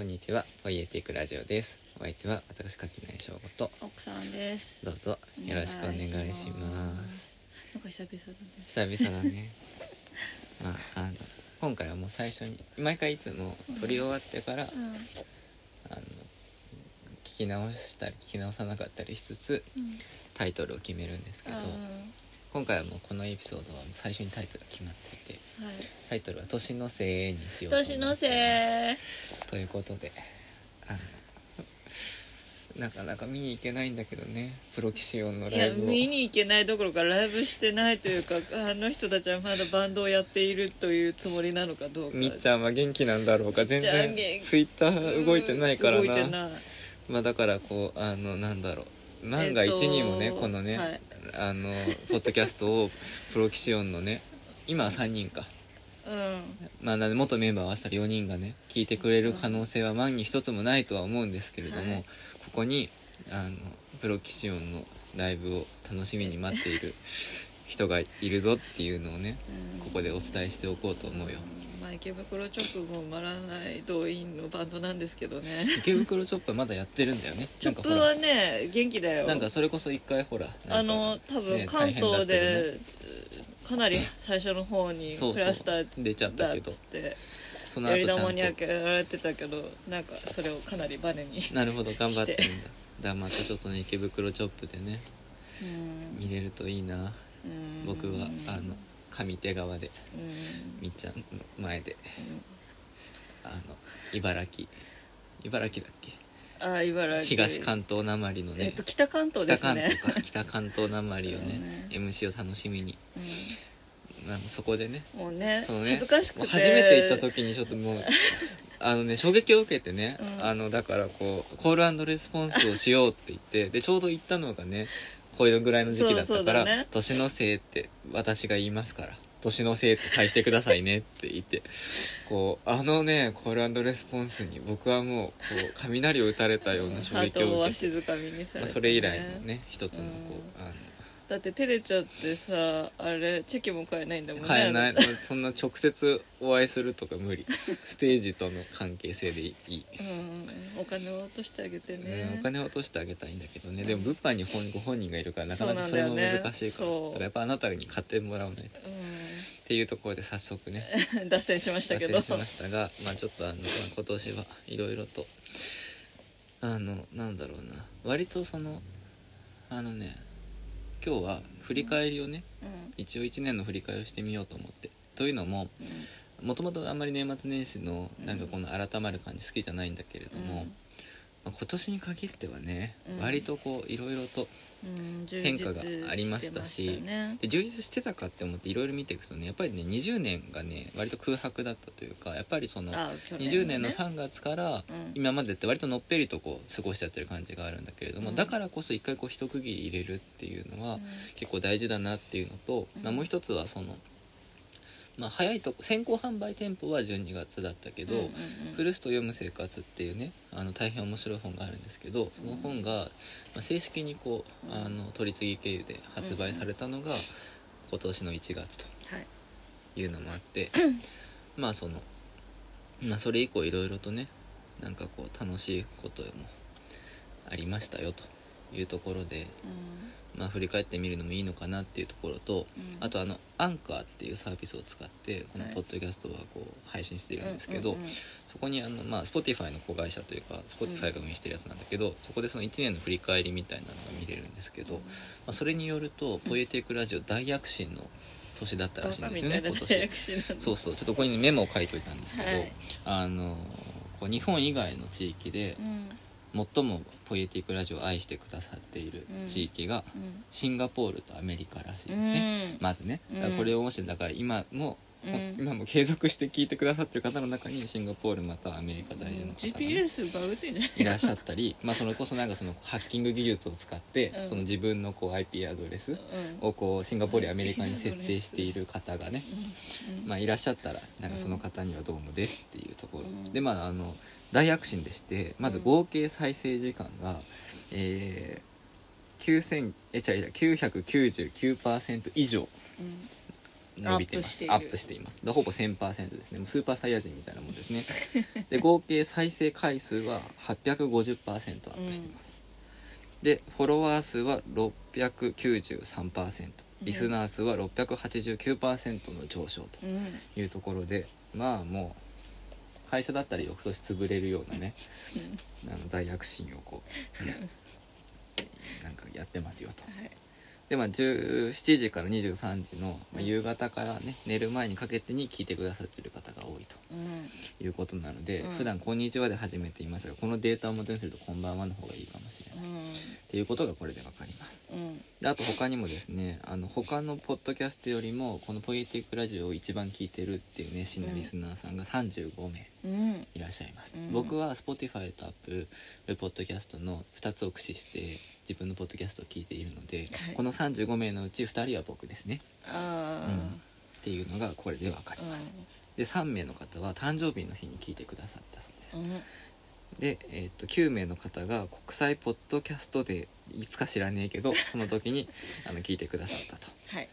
えー、こんにちは。ポイエティックラジオです。お相手は私柿内翔吾と。奥さんです。どうぞよろしくお願いします。なんか久々だね。久々だね。まああの今回はもう最初に毎回いつも撮り終わってから、うん。あの聞き直したり聞き直さなかったりしつつうん。タイトルを決めるんですけどあ今回はもうこのエピソードは最初にタイトルが決まっていてーはい。タイトルは「年のせい」にしようと思って年のせい。ますということであのなかなか見に行けないんだけどねプロキシオンのライブを。見に行けないどころかライブしてないというかあの人たちはまだバンドをやっているというつもりなのかどうか。みっちゃんは元気なんだろうか。全みっちゃん然元気ツイッター動いてないから動いてなない。まあだからこうあのなんだろう。万が一にもね、えっとこのね、はい。あのポッドキャストをプロキシオンのね今は3人か、うんまあ、なんで元メンバー合わせたら4人がね聞いてくれる可能性は万に一つもないとは思うんですけれども、はい。ここにあのプロキシオンのライブを楽しみに待っている人がいるぞっていうのをねうん。ここでお伝えしておこうと思うよ。まあ池袋直後埋まらない動員のバンドなんですけどね。池袋チョップはまだやってるんだよね。チョップはね元気だよ。なんかそれこそ一回ほらあの多分ね。関東で、かなり最初の方にそうそう。クラスター出ちゃっただっけど。つってそのやり後ちゃんと。玉に開けられてたけどなんかそれをかなりバネになるほど頑張ってるんだ。だからまたちょっとね池袋チョップでねうん。見れるといいな。うん。僕はあの上手側でうん。みっちゃんの前であの茨城。茨城だっけあ茨城。東関東なまりのね、えっと北関東で北関すね東か。北関東なまりをね うん。MC を楽しみに。あのそこでね。うんもうねそのね。恥ずかしくて。初めて行った時にちょっともう あのね衝撃を受けてね、うん。あのだからこうコールレスポンスをしようって言ってでちょうど行ったのがねこういうぐらいの時期だったそうから「そうだね。年のせい」って私が言いますから「年のせい」返してくださいねって言ってこうあのねコールレスポンスに僕はもうこう雷を打たれたような衝撃を受けて、静かみにされて、まあ、それ以来のね一つのこう、うんあのだって照れちゃってさあれチェキも買えないんだもんね買えない。そんな直接お会いするとか無理。ステージとの関係性でいい、うんお金を落としてあげてね、うんお金を落としてあげたいんだけどね。でも物販に本ご本人がいるからなかなかそれも難しいから。そう。だからやっぱあなたに買ってもらわないと。っていうところで早速ね。う ん脱線しましたけど。脱線しましたがまあちょっとあの、まあ今年はいろいろとあのなんだろうな。割とそのあのね今日は振り返りをねうん。一応1年の振り返りをしてみようと思って。というのもうん。もともとあんまり年末年始のなんかこの改まる感じ好きじゃないんだけれども、うんまあ今年に限ってはね、うん。割とこういろいろとうん変化がありましたしで充実してたかって思っていろいろ見ていくとねやっぱりね20年がね割と空白だったというかやっぱりそのあ去20ね。年の3月からうん。今までって割とのっぺりとこう過ごしちゃってる感じがあるんだけれども、うん。だからこそ一回こう一区切り入れるっていうのはうん。結構大事だなっていうのと、うん。まあ、もう一つはその、まあ、早いとこ先行販売店舗は12月だったけど、うんうんうん。フルスト読む生活っていうねあの大変面白い本があるんですけどその本が、まあ、正式にこうあの取り次ぎ経由で発売されたのが今年の1月とはい。いうのもあってまあその、まあ、それ以降いろいろとねなんかこう楽しいこともありましたよというところで、まあ、振り返ってみるのもいいのかなっていうところとうん。あとあのアンカーっていうサービスを使ってこのはい。ポッドキャストはこう配信していうんるんですけど、そこにあの、まあ、Spotify の子会社というか Spotify が運営してるやつなんだけど、そこでその1年の振り返りみたいなのが見れるんですけど、まあ、それによると「ポエティックラジオ」大躍進の年だったらしいんですよね今年。そうそう。ちょっとここにメモを書いといたんですけど、はい。あのこう日本以外の地域でうん最もポエティックラジオを愛してくださっている地域がうん。シンガポールとアメリカらしいですうね、ん。まずね、これをもしだから今も、うん。今も継続して聞いてくださってる方の中にシンガポールまたはアメリカ在住の方がい。いらっしゃったり、まあ、それこそなんかそのハッキング技術を使って、うん。その自分のこう IP アドレスうん。をこうシンガポールやアメリカに設定している方がね、うん。まあ、いらっしゃったらなんかその方にはどうもですっていうところ、うん。でまああの大躍進でしてまず合計再生時間が、えー、9000え違う違う999%以上うん。伸びてます。アアップしています。でほぼ1000%ですね。もうスーパーサイヤ人みたいなもんですね。で合計再生回数は850%アップしてます、でフォロワー数は693%リスナー数は689%の上昇とうん。いうところでまあもう会社だったら翌年潰れるようなねあの大躍進をこう、ね なんかやってますよと。はい。でまあ17時から23時の、まあ、夕方からね寝る前にかけてに聞いてくださってる方が多いとうん。いうことなので、うん。普段こんにちは」で始めていますがこのデータを元にすると「こんばんは」の方がいいかもしれない、っていうことがこれで分かります。うん。であと他にもですねあの他のポッドキャストよりもこの「ポイエティックラジオ」を一番聞いてるっていう熱心なリスナーさんが35名うんいらっしゃいます、うん。僕は Spotify と Apple ポッドキャストの2つを駆使して自分のポッドキャストを聞いているので、はい。この35名のうち2人は僕ですね。ああっていうのがこれで分かります、で3名の方は誕生日の日に聞いてくださったそうです、うん。で、えー、と9名の方が国際ポッドキャストでいつか知らねえけどその時にあの聞いてくださったと。はい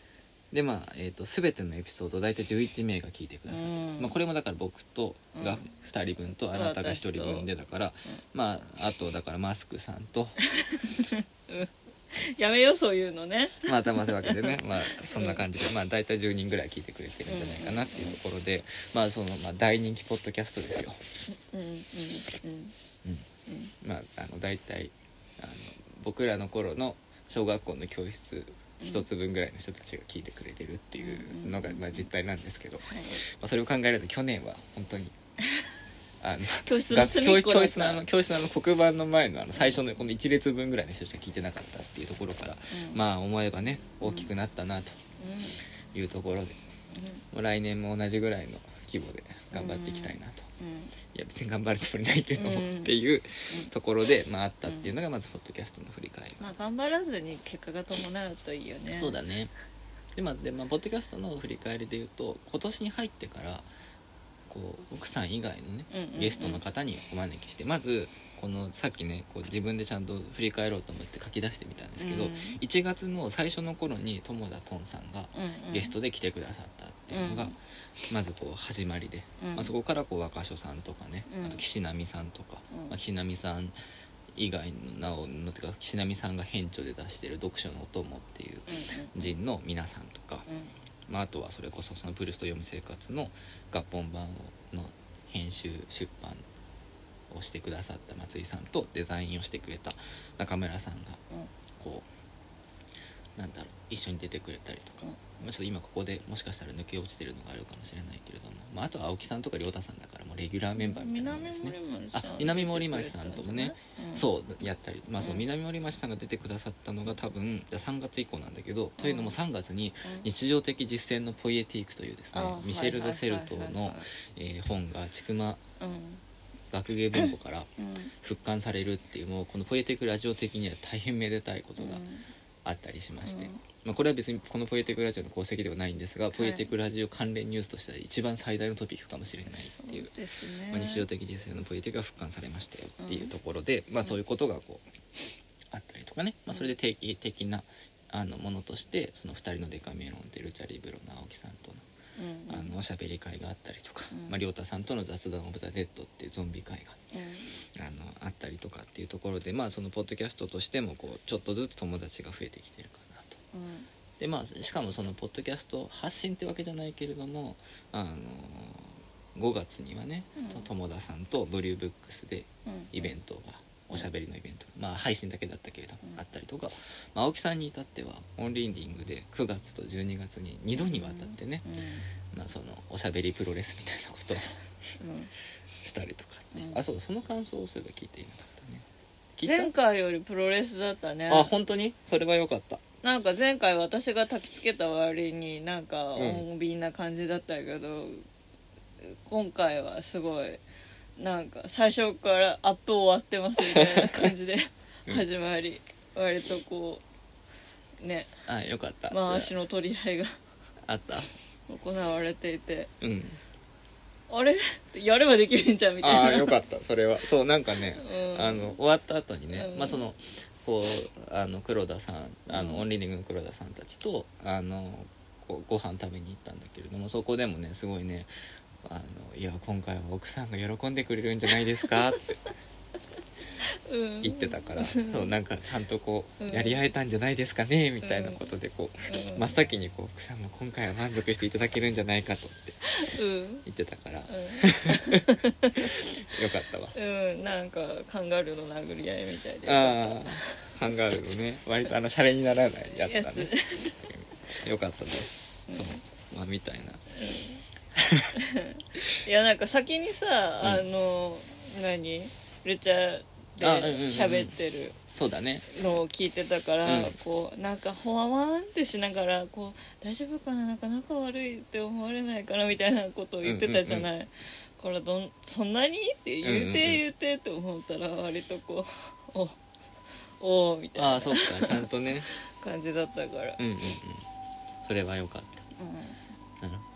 でまあ、えー、と全てのエピソード大体11名が聞いてくださったまあ、これもだから僕とがうん。2人分とあなたが1人分でだから、まああとだからマスクさんと やめようそういうのね。まあたまたわけでね まあそんな感じでまあ大体10人ぐらい聞いてくれてるんじゃないかなっていうところでまあその、まあ、大人気ポッドキャストですよ。うんうんうん。うん。うん。まああの大体あの僕らの頃の小学校の教室一つ分ぐらいの人たちが聞いてくれてるっていうのが、まあ、実態なんですけど、まはい。あ、それを考えると去年は本当にあの教室の学教室のあの教室のあの黒板の前のあの最初のこの1列分ぐらいの人しか聞いてなかったっていうところから、うん。まあ思えばね大きくなったなというところで、もう来年も同じぐらいの規模で頑張っていきたいなと、いや別に頑張るつもりないけども、うん。っていうところで、まあ、あったっていうのがまずポッドキャストの振り返り、まあ頑張らずに結果が伴うといいよね。そうだね。でまあで、まあ、ポッドキャストの振り返りでいうと今年に入ってからこう奥さん以外のね、うんうんうん。ゲストの方にお招きしてまずこのさっきねこう自分でちゃんと振り返ろうと思って書き出してみたんですけど、うん。1月の最初の頃に友田トンさんがうんうん。ゲストで来てくださったっていうのが、うんまずこう始まりで、うん。まあ、そこからこう若所さんとかね、うん。あと岸波さんとか、うん。まあ、岸波さん以外のなおのてか岸波さんが編著で出してる「読書のお供」っていううん人の皆さんとか、うん。まあ、あとはそれこそそのブルスト読む生活の合本版の編集出版をしてくださった松井さんとデザインをしてくれた中村さんがこうなんだろう一緒に出てくれたりとか、うんまあ、ちょっと今ここでもしかしたら抜け落ちてるのがあるかもしれないけれども、まあ、あとは青木さんとか亮太さんだからもうレギュラーメンバーみたいなもんですね。あ南森町さんともね、そうやったり、まあ、そううん。南森町さんが出てくださったのが多分じゃあ3月以降なんだけど、というのも3月にうん。日常的実践のポイエティークというですねあミシェル・ド・セルトの本が千曲うん。学芸文庫からうん。復刊されるっていうもうこのポイエティックラジオ的には大変めでたいことがあったりしまして、うん。まあ、これは別にこのポイエティックラジオの功績ではないんですが、ポイエティックラジオ関連ニュースとしては一番最大のトピックかもしれないっていうね。まあ、日常的実践のポイエティックが復刊されましたよっていうところで、まあ、そういうことがこうあったりとかね、まあ、それで定期的なあのものとしてその2人のデカメロンでルチャリブロの青木さんとのうんあのおしゃべり会があったりとか、うん。まあ、亮太さんとの雑談オブザ・デッドっていうゾンビ会がうん。あのあったりとかっていうところでまあそのポッドキャストとしてもこうちょっとずつ友達が増えてきてるかなと。うん。でまあしかもそのポッドキャスト発信ってわけじゃないけれどもあの5月にはね、友田さんとブリューブックスでうん。イベントが、おしゃべりのイベント。まあ配信だけだったけれども、うん。あったりとか、まあ、青木さんに至ってはオンリーディングで9月と12月に2度にわたってね、うん。まあ、そのおしゃべりプロレスみたいなことをうん。したりとかって、うん。あそうその感想をすれば聞いていな。かった？ね前回よりプロレスだったね。あ本当に？それは良かった。なんか前回私が焚きつけた割になんかん。穏便な感じだったけど、今回はすごいなんか最初からアップ終わってますみたいな感じでうん。始まり、割とこうね。あよかった。回しの取り合いがあった。行われていて。うん。あれ？やればできるんじゃんみたいな。ああよかった。それは。そうなんかね、うん。あの終わった後にね、うん。まあそのこうあの黒田さんあの、うん。オンリーディングの黒田さんたちとあのこうご飯食べに行ったんだけれどもそこでもねすごいねあのいや今回は奥さんが喜んでくれるんじゃないですか？ってうん。言ってたから、そうなんかちゃんとこう、うんやり合えたんじゃないですかね？みたいなことでこう、うん。真っ先にこう奥さんも今回は満足していただけるんじゃないかとってうん。言ってたから、よかったわ。うん、うん、なんかカンガルーの殴り合いみたいで。ああカンガルーのね割とあのシャレにならないやつだね。うんよかったです。そう。まあみたいないやなんか先にさ、うん。あの何？ルチャで喋ってるそうだね。のを聞いてたから、うん。こうなんかほわわんってしながらこう大丈夫かな？なんか仲悪いって思われないかなみたいなことを言ってたじゃない、からどんそんなに？って言うて、うんうんうん。言うてって思ったら割とこうおおみたいなああそっか。ちゃんとね。感じだったから、うんうんうん。それはよかった。なる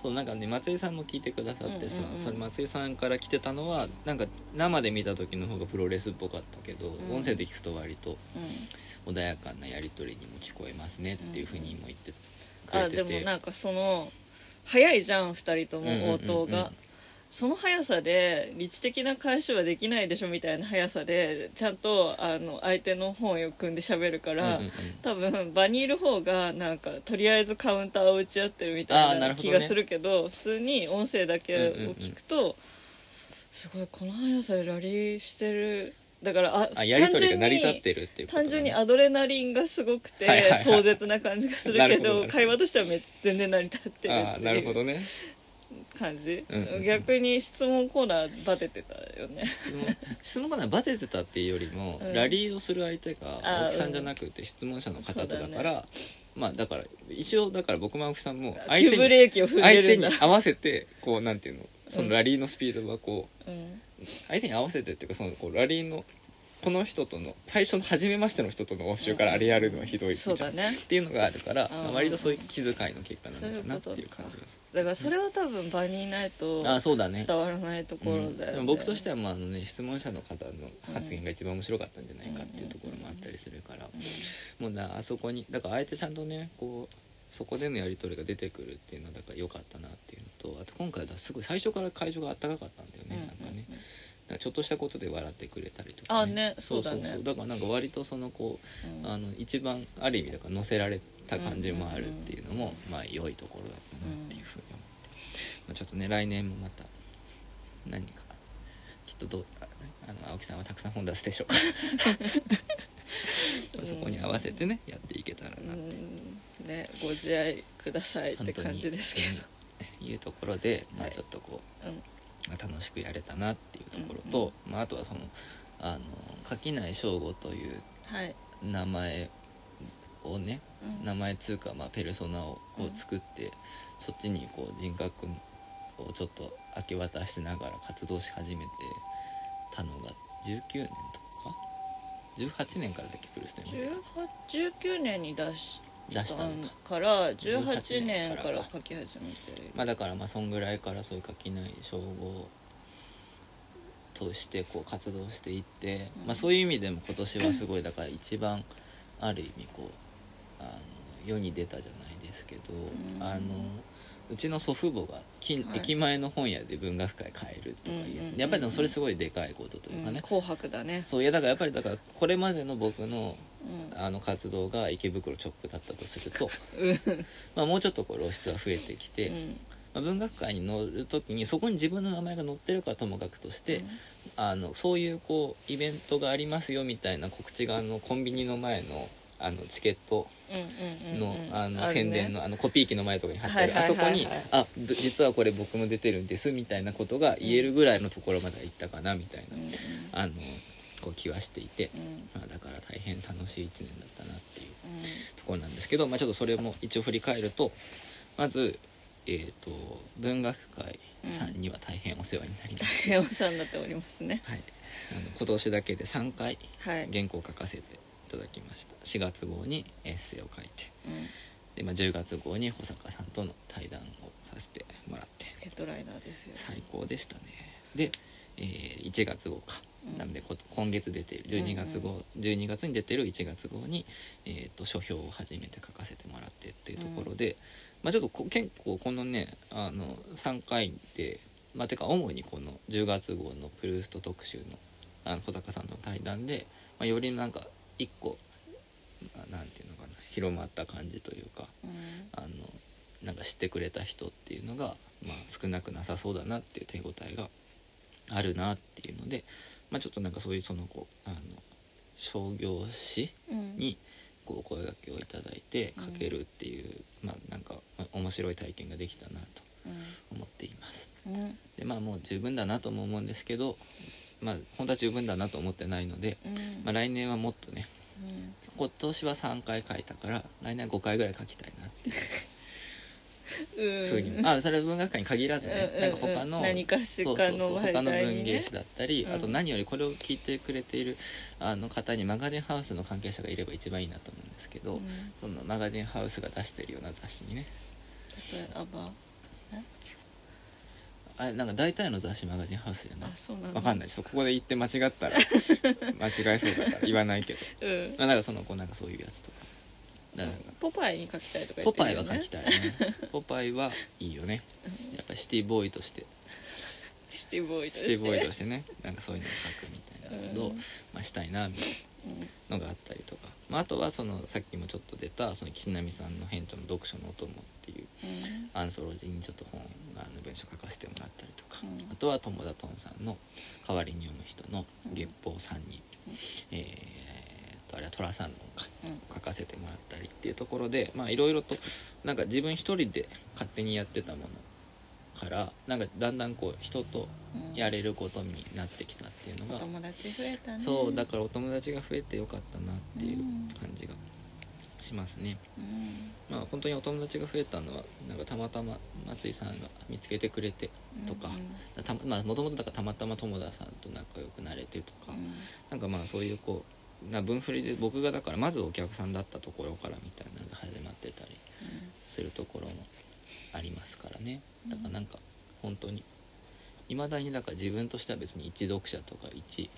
そうなんかね松井さんも聞いてくださってさ、うんうんうん。それ松井さんから来てたのはなんか生で見た時の方がプロレスっぽかったけど、ん。音声で聞くと割とうん。穏やかなやり取りにも聞こえますねっていうふうにも言ってくあれてて、でもなんかその早いじゃん2人とうんうんうんうん。も応答が、その速さで理知的な返しはできないでしょみたいな速さでちゃんとあの相手の本を組んで喋るから、うんうんうん。多分場にいる方がなんかとりあえずカウンターを打ち合ってるみあたいな気がするけど普通に音声だけを聞くと、すごいこの速さでラリーしてる。だからああやり取りが単純成り立っにてるっていうことだね。単純にアドレナリンがすごくて、はいはいはい。壮絶な感じがするけど会話としてはめ全然成り立ってるっていう。なるほどね感じ、うん。うんうん逆に質問コーナーバテてたよね。質問？質問がねバテてたっていうよりも、うん。ラリーをする相手が青木さんじゃなくて質問者の方とだそうだから、まあだから一応だから僕も青木さんも相手るんだ。に合わせてこうなんていうのそのラリーのスピードはこううん。相手に合わせてっていうかそのこうラリーのこの人との最初の初めましての人との応酬からあれやるのはひどいじゃん。そうだね。っていうのがあるから、割とそういう気遣いの結果なのかなっていう。感じがすだからそれは多分場にいないと伝わらないところだよ、ねうん。僕としてはまああの、ね、質問者の方の発言が一番面白かったんじゃないかっていうところもあったりするから、もうなあそこにだからあえてちゃんとねこうそこでのやり取りが出てくるっていうのはだから良かったなっていうのとあと今回はすごい最初から会場があったかかったんだよね、なんかね。なん。かちょっとしたことで笑ってくれたりとか、あねそうだね。そうだからなんか割とそのこう、うん。あの一番ある意味だから乗せられた感じもあるっていうのも、まあ良いところだったなっていうふうに思って、まあ、ちょっとね来年もまた何かきっとどうああの青木さんはたくさん本出すでしょうか。らそこに合わせてねやっていけたらなってう。ん。ねご自愛くださいって感じですけど。うん。いうところで、まあ、はい。ちょっとこう、うんまあ、楽しくやれたなっていうところと、まあ、あとはそのあの垣内翔吾というはい、名前をねうん。名前つうか、まあ、ペルソナをこう作って、そっちにこう人格をちょっと明け渡しながら活動し始めてたのが19年とか18年からだっけプルステン18 19年に出し出したのか。から18年から18年書き始めてる。まあだからまあそんぐらいからそういう垣内称号としてこう活動していって、うん。まあ、そういう意味でも今年はすごいだから一番ある意味こうあの世に出たじゃないですけど、うん。あのうちの祖父母が近、はい。駅前の本屋で文学会買えるとかいう、うんうんうんやっぱりでもそれすごいでかいことというかね、うん。紅白だね。そういやだからやっぱりだからこれまでの僕のうんあの活動が池袋チョップだったとすると、うん。まあ、もうちょっとこう露出は増えてきて、うん。まあ、文学界に載る時にそこに自分の名前が載ってるかともかくとして、あのそういうこうイベントがありますよみたいな告知があのコンビニの前のあのチケットうんうんの,、うんうん。あの宣伝のあのコピー機の前とかに貼ってある、あそこに「あぶ実はこれ僕も出てるんです」みたいなことが言えるぐらいのところまでは行ったかなみたいな、うんうん。あのこう気はしていて、うん。まあ、だから大変楽しい1年だったなっていうところなんですけど、まあ、ちょっとそれも一応振り返るとまず、えー、と文学界さんには大変お世話になりました、平和さんになっておりますね。はい、あの今年だけで3回はい。原稿を書かせていただきました。4月号にエッセイを書いてうん。で、まあ、10月号に保坂さんとの対談をさせてもらってヘッドライナーですよ最高でしたねで、えー1月号か、うんなのでこ今月出ている12月号、12月に出てる1月号に、えー、と書評を初めて書かせてもらってっていうところで、まあ、ちょっとこ結構このねあの3回でまあてか主にこの10月号のプルースト特集のあの保坂さんとの対談で、まあ、よりなんか一個、まあなんていうのかな広まった感じというかうん。あのなんか知ってくれた人っていうのが、まあ、少なくなさそうだなっていう手応えがあるなっていうので、まあ、ちょっとなんかそういうそのこうあの商業誌うん。にこう声掛けをいただいてうん書けるっていう、まあなんかまあ面白い体験ができたなとう思っています。んうんでまあもう十分だなとも思うんですけどまあ本当は十分だなと思ってないので、うん。まあ、来年はもっとねうん。今年は3回書いたから来年は5回ぐらい書きたいなって ふうに、うんあそれは文学館に限らずね、うんなんか他の、何かしそうそうそうかの媒他の文芸誌だったり、うん。あと何よりこれを聞いてくれているあの方にマガジンハウスの関係者がいれば一番いいなと思うんですけど、うん。そのマガジンハウスが出してるような雑誌にね。例えば？あれなんか大体の雑誌マガジンハウスじゃない？わかんない。ちょっとここで言って間違ったら 間違えそうだから言わないけど。うん。まあなんかそのこうなんかそういうやつとかん。かポパイに書きたいとか言ポパイってるよね。は書きたいね。ポパイはいいよね。やっぱシティボーイとして。シティボーイとシして。ティボーイとしてね。なんかそういうのを書くみたいなことを、うん。まあ、したいなみたいなのがあったりとか、まあ、あとはそのさっきもちょっと出たその岸波さんの「編著の読書のお供」っていううん。アンソロジーにちょっと本あの文章書かせてもらったりとか、うん。あとは友田トンさんの「代わりに読む人」の月報3人、えー、とあれは寅三論かうん書かせてもらったりっていうところでまあいろいろとなんか自分一人で勝手にやってたものからなんかだんだんこう人とうんやれることになってきたっていうのが、お友達増えたね。そうだからお友達が増えてよかったなっていう感じがしますね。うん。まあ本当にお友達が増えたのはなんかたまたま松井さんが見つけてくれてとかうんたまあもともとだからたまたま友田さんと仲良くなれてとか、うん。なんかまあそういうこうな分振りで僕がだからまずお客さんだったところからみたいなのが始まってたりするところもありますからね。だからなんか本当にいまだにだから自分としては別に一読者とか一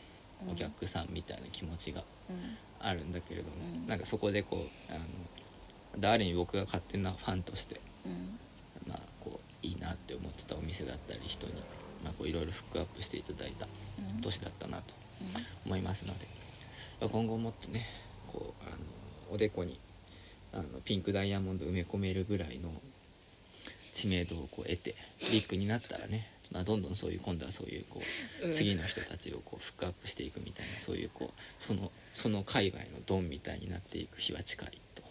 お客さんみたいな気持ちがうん。あるんだけれども、うん。なんかそこでこうあの誰に僕が勝手なファンとしてうん。まあこういいなって思ってたお店だったり人にまあこういろいろフックアップしていただいたうん。年だったなと思いますので今後もっとねこうあのおでこにあのピンクダイヤモンド埋め込めるぐらいの知名度をこう得てビッグになったらね、まあ、どんどんそういう今度はそういうこううん。次の人たちをこうフックアップしていくみたいなそういうこうそのその界隈のドンみたいになっていく日は近いと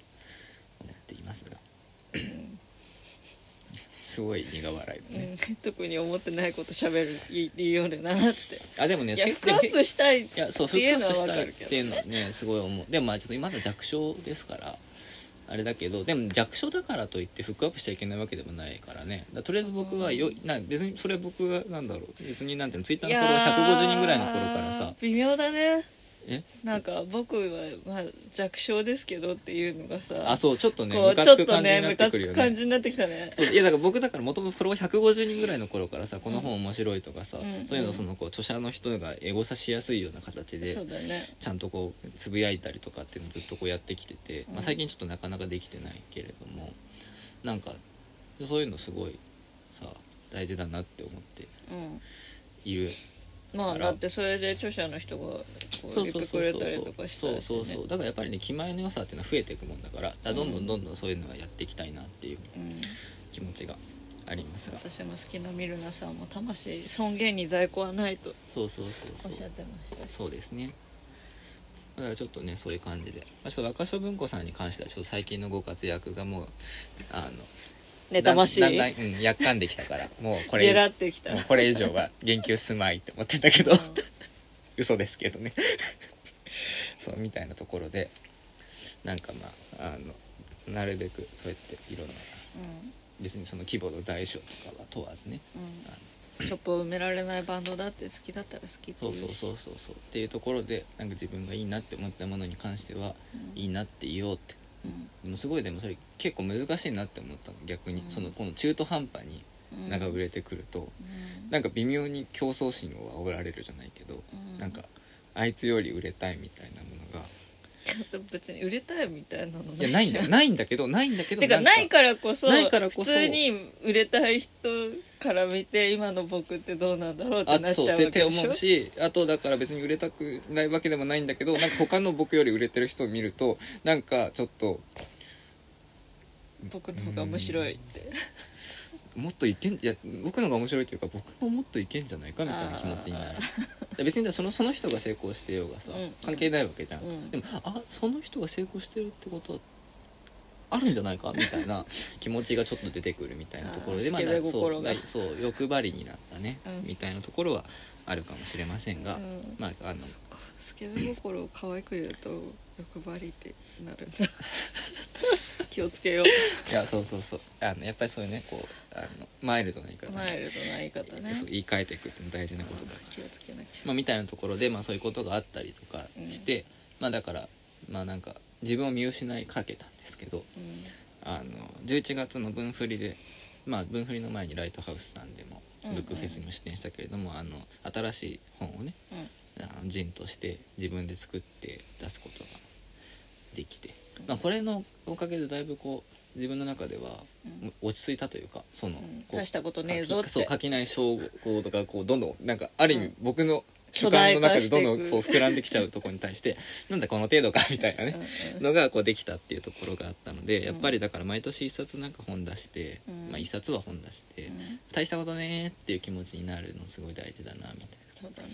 思っていますがすごい苦笑いだね、うん。特に思ってないこと喋る言いよるなって。あでもねいや結フックアップしたいっいやそうていうのはフックアっていうのはねすごい思う。でもまあちょっとまだ弱小ですからあれだけどでも弱小だからといってフックアップしちゃいけないわけでもないからね。とりあえず僕はよな別にそれ僕がなんだろう別になんていうのツイッターのフォロワー150人ぐらいの頃からさ。微妙だね。えなんか僕は、まあ、弱小ですけどっていうのがさあそうちょっとねこうムカちょっとつく感じにねムカつなってくるよね。く感じになってきたね。そういやだから僕だからもともとフォロワー150人ぐらいの頃からさこの本面白いとかさ、うんそういうのそのこう著者の人がエゴサしやすいような形でそうだね。ちゃんとこうつぶやいたりとかっていうのをずっとこうやってきてて、まあ、最近ちょっとなかなかできてないけれどもなんかそういうのすごいさ大事だなって思ってうん。いるまあだってそれで著者の人がそう言ってくそうそう。そうれたりとかしたそうそうそう。だからやっぱりね気前の良さっていうのは増えていくもんだからだどんどんどんどんそういうのはやっていきたいなっていう。うん気持ちがありますが。私も好きなミルナさんも魂尊厳に在庫はないとそうそうそうそう。おっしゃってました。そうですね。だからちょっとねそういう感じで、まあ、ちょっと若所文庫さんに関してはちょっと最近のご活躍がもうあの妬ましい。だんだんうん、やっかんできたから。もうこれジェラってきた。もうこれ以上は言及すまいって思ってたけど、嘘ですけどね。そうみたいなところでなんかまああのなるべくそうやっていろんな別にその規模の大小とかは問わずね。うん。チョップを埋められないバンドだって好きだったら好きってそ言うしうそうそうそうそう。っていうところでなんか自分がいいなって思ったものに関しては、うん。いいなって言おうってうんでもすごいでもそれ結構難しいなって思ったの逆に、うん。そのこの中途半端にうん。なんか売れてくると、うん。なんか微妙に競争心を煽られるじゃないけど、うん。なんかあいつより売れたいみたいなっと別に売れたいみたいなのいやないんだよないんだけどないんだけどてかないからこそないからこそ。普通に売れたい人から見て今の僕ってどうなんだろうってなっちゃうわけあそうってでしょ思うしあとだから別に売れたくないわけでもないんだけどなんか他の僕より売れてる人を見るとなんかちょっと僕の方が面白いってもっといけんいや僕のが面白いというか僕ももっといけんじゃないかみたいな気持ちになる。で別にそのその人が成功してようがさ、うん。関係ないわけじゃん、うん。でもあその人が成功してるってことはあるんじゃないかみたいな 気持ちがちょっと出てくるみたいなところであー。スケベそうそう欲張りになったね、うん。みたいなところはあるかもしれませんが、うん。まああのスケベ心を可愛く言うと欲張りってなる。ん だ気をつけよう。いやそうそうそう。あのやっぱりそういうねこうあのマイルドな言い方マイルドな言い方ね。そう言い換えていくって大事なことだから、気をつけなきゃ。まあ、みたいなところで、まあ、そういうことがあったりとかして、まあだからまあなんか自分を見失いかけたんですけどうん。あの11月の分振りでまあ分振りの前にライトハウスさんでもうんうん。ブックフェスにも出展したけれども、あの新しい本をねうん。あのジンとして自分で作って出すことができて、まあ、これのおかげでだいぶこう自分の中ではうん。落ち着いたというかその、うん。したことねえぞって。書きそう書きない称号とかこうどんどんなんかある意味うん。僕の主観の中でどんどんこう膨らんできちゃうところに対してなんだこの程度かみたいなね、うんうんのがこうできたっていうところがあったのでやっぱりだから毎年一冊なんか本出して、うん。まあ一冊は本出して、うん。大したことねーっていう気持ちになるのすごい大事だなみたいそうだね。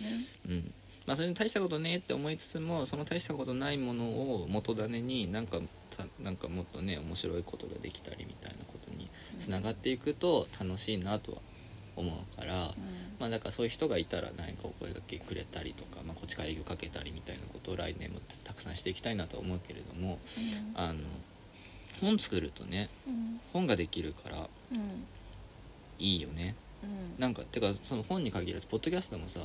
なうんまあそれに大したことねーって思いつつもその大したことないものを元種になんかたなんかもっとね面白いことができたりみたいなことにつながっていくと楽しいなとは思うから、うん。まあだからそういう人がいたら何かお声がけくれたりとか、まあ、こっちから営業かけたりみたいなことを来年もたくさんしていきたいなとは思うけれどもあの本作るとねうん。本ができるからうん。いいよね。うん。なんかてかその本に限らずポッドキャストもさ、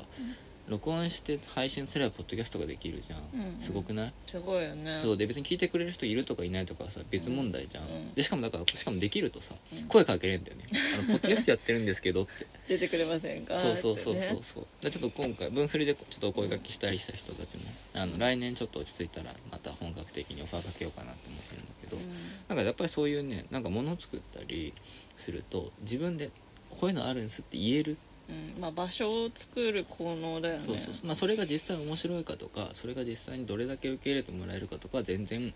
録音して配信すればポッドキャストができるじゃん、うんすごくない、すごいよね。そうで別に聞いてくれる人いるとかいないとかはさ別問題じゃん、うん。でしかもだからしかもできるとさ、うん。声かけれんだよね。あの ポッドキャストやってるんですけどって。出てくれませんか？そうそうそうってね。そう。そうでちょっと今回分振りでちょっとお声掛けしたりした人たちもあの来年ちょっと落ち着いたらまた本格的にオファーかけようかなって思ってるんだけど、なんかやっぱりそういうねなんか物を作ったりすると自分でこういうのあるんですって言える、うん、うんまあ場所を作る効能だよね。そうそうそう。まあ、それが実際面白いかとかそれが実際にどれだけ受け入れてもらえるかとかは全然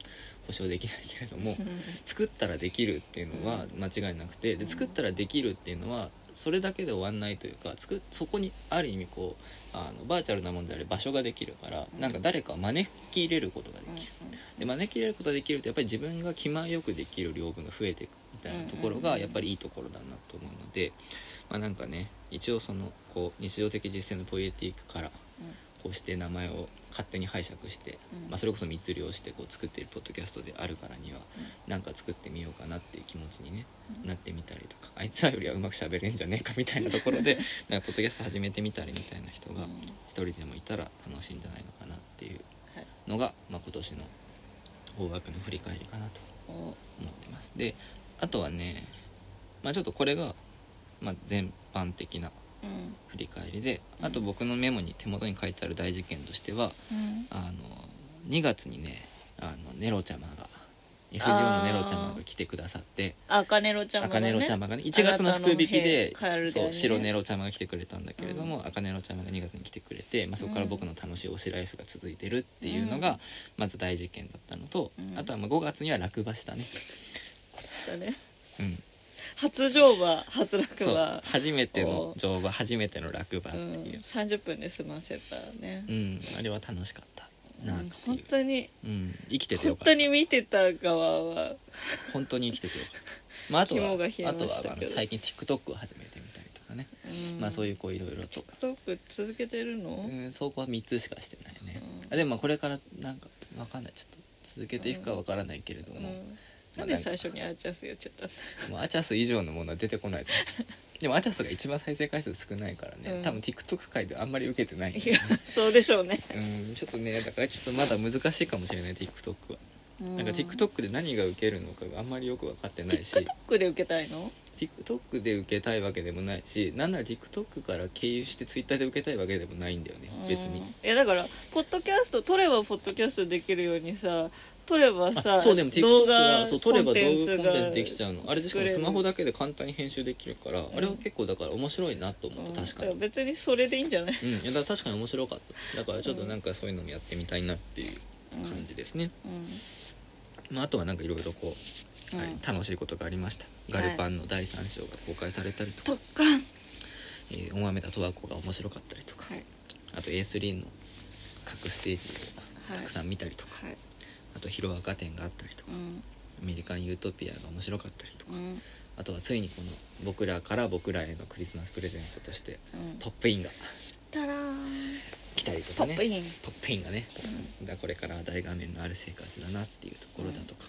保証できないけれどもうん。作ったらできるっていうのは間違いなくてで作ったらできるっていうのはそれだけで終わんないというか作っそこにある意味こうあのバーチャルなもんであれ場所ができるからなんか誰かを招き入れることができる。で招き入れることができるとやっぱり自分が気前よくできる量分が増えていくみたいなところがやっぱりいいところだなと思うので、まあ、なんかね一応そのこう日常的実践のポイエティックからこうして名前を勝手に拝借して、うん。まあ、それこそ密漁してこう作っているポッドキャストであるからにはなんか作ってみようかなっていう気持ちに、ねなってみたりとかあいつらよりはうまくしゃべれんじゃねえかみたいなところで なんかポッドキャスト始めてみたりみたいな人がうん。一人でもいたら楽しいんじゃないのかなっていうはい。のが、まあ、今年の大枠の振り返りかなとお。思ってます。であとはね、まあ、ちょっとこれが、まあ、全般的なうん。振り返りであと僕のメモに手元に書いてある大事件としてはうん。あの2月にねあのネロちゃまが FGO のネロちゃまが来てくださってあかねろちゃまがね。赤ネロちゃまがね。1月の福引きでね。そう白ネロちゃまが来てくれたんだけれども、赤ネロちゃまが2月に来てくれて、まあ、そこから僕の楽しい推しライフが続いてるっていうのが、うん。まず大事件だったのと、うん。あとはまあ5月には落馬したね、したね。うん、初乗馬初落馬。初めての乗馬初めての落馬っうん、ていう、30分で済ませたね。う、んあれは楽しかったなって本いう、当に。うん、生きててよかった。本当に見てた側は。本当に生きててよかった、まあ、あとはあとはあの最近 TikTok を始めてみたりとかね、うん。まあそういうこういろいろと。トーク続けてるの、うん、そこは3つしかしてないね、うん。あでもまあこれからなんかわかんない。ちょっと続けていくかわからないけれども、うんなんで最初にアーチャースやっちゃったの？もうアチャス以上のものは出てこないと。思 うでもアチャスが一番再生回数少ないからね、うん。多分 TikTok 界であんまり受けてないんいやそうでしょうね。うんちょっとねだからちょっとまだ難しいかもしれない TikTok は。なんか TikTok で何が受けるのかがあんまりよく分かってないし。TikTok で受けたいの？TikTok で受けたいわけでもないしなんなら TikTok から経由して Twitter で受けたいわけでもないんだよね。別に。うん。いやだからポッドキャスト撮ればポッドキャストできるようにさ撮ればさあそうでも TikTok 動画はそう撮れば動画コンテンがツできちゃうの。あれでしかもスマホだけで簡単に編集できるから、んあれは結構だから面白いなと思った確かに。うん別にそれでいいんじゃない？うん。いやだから確かに面白かった。だからちょっとなんかそういうのもやってみたいなっていう感じですね、うん。まあ、あとはなんかいろいろこう、はいうん楽しいことがありました。ガルパンの第3章が公開されたりとか、特感えー大豆田十和子が面白かったりとか、はい。あと A3 の各ステージをはい。たくさん見たりとか、はいあとヒロアカ展があったりとか、うん。アメリカンユートピアが面白かったりとか、うん。あとはついにこの僕らから僕らへのクリスマスプレゼントとしてうん。ポップインがたらーん。来たりとかね。ポップイン。がね、だからこれからは大画面のある生活だなっていうところだとか、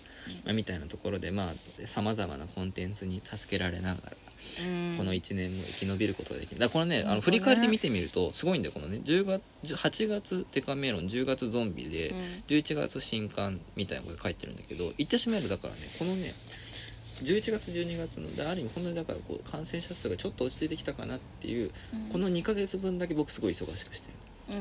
まあ、みたいなところでまあさまざまなコンテンツに助けられながら、うんこの1年も生き延びることができる。だからこれねあの振り返りで見てみるとすごいんだよこのね。10月8月デカメロン10月ゾンビで、うん。11月新刊みたいなことが書いてるんだけど言ってしまえばだからねこのね11月12月のである意味本当にだからこう感染者数がちょっと落ち着いてきたかなっていう、うん。この2ヶ月分だけ僕すごい忙しくしてる。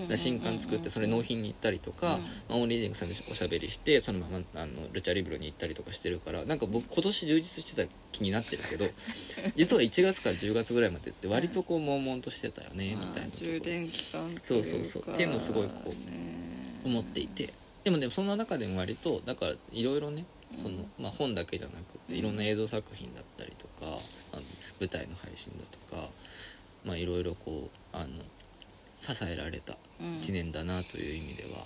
うん。新刊作ってそれ納品に行ったりとか、うん。まあオンリーディングさんでおしゃべりしてそのままあのルチャリブロに行ったりとかしてるからなんか僕今年充実してた気になってるけど 実は1月から10月ぐらいまでって割とこう悶々としてたよね、みたいな充電期間そうそうそう。っていうのをすごいこうね思っていて。でもでもそんな中でも割とだからいろいろねその、まあ、本だけじゃなくていろんな映像作品だったりとか、あの舞台の配信だとかまあいろいろこうあの支えられたうん。1年だなという意味では、ま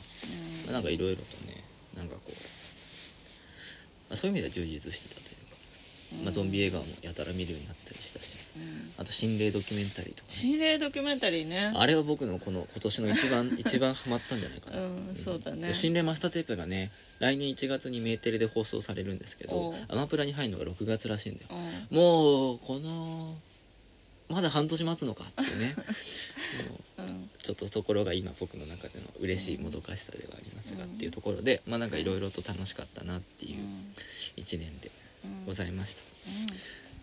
うん。あなんかいろいろとねなんかこう、まあ、そういう意味では充実してたというか、まあ、ゾンビ映画もやたら見るようになったりしたしうん。あと心霊ドキュメンタリーとかね、心霊ドキュメンタリーね。あれは僕のこの今年の一番 一番ハマったんじゃないかな、うんそうだね。で心霊マスターテープがね来年1月にメーテレで放送されるんですけどアマプラに入るのが6月らしいんだよ。うん。もうこのまだ半年待つのかってね。もううん。ちょっとところが今僕の中での嬉しいもどかしさではありますが、うんっていうところでまあなんかいろいろと楽しかったなっていううん。1年でうん。ございました、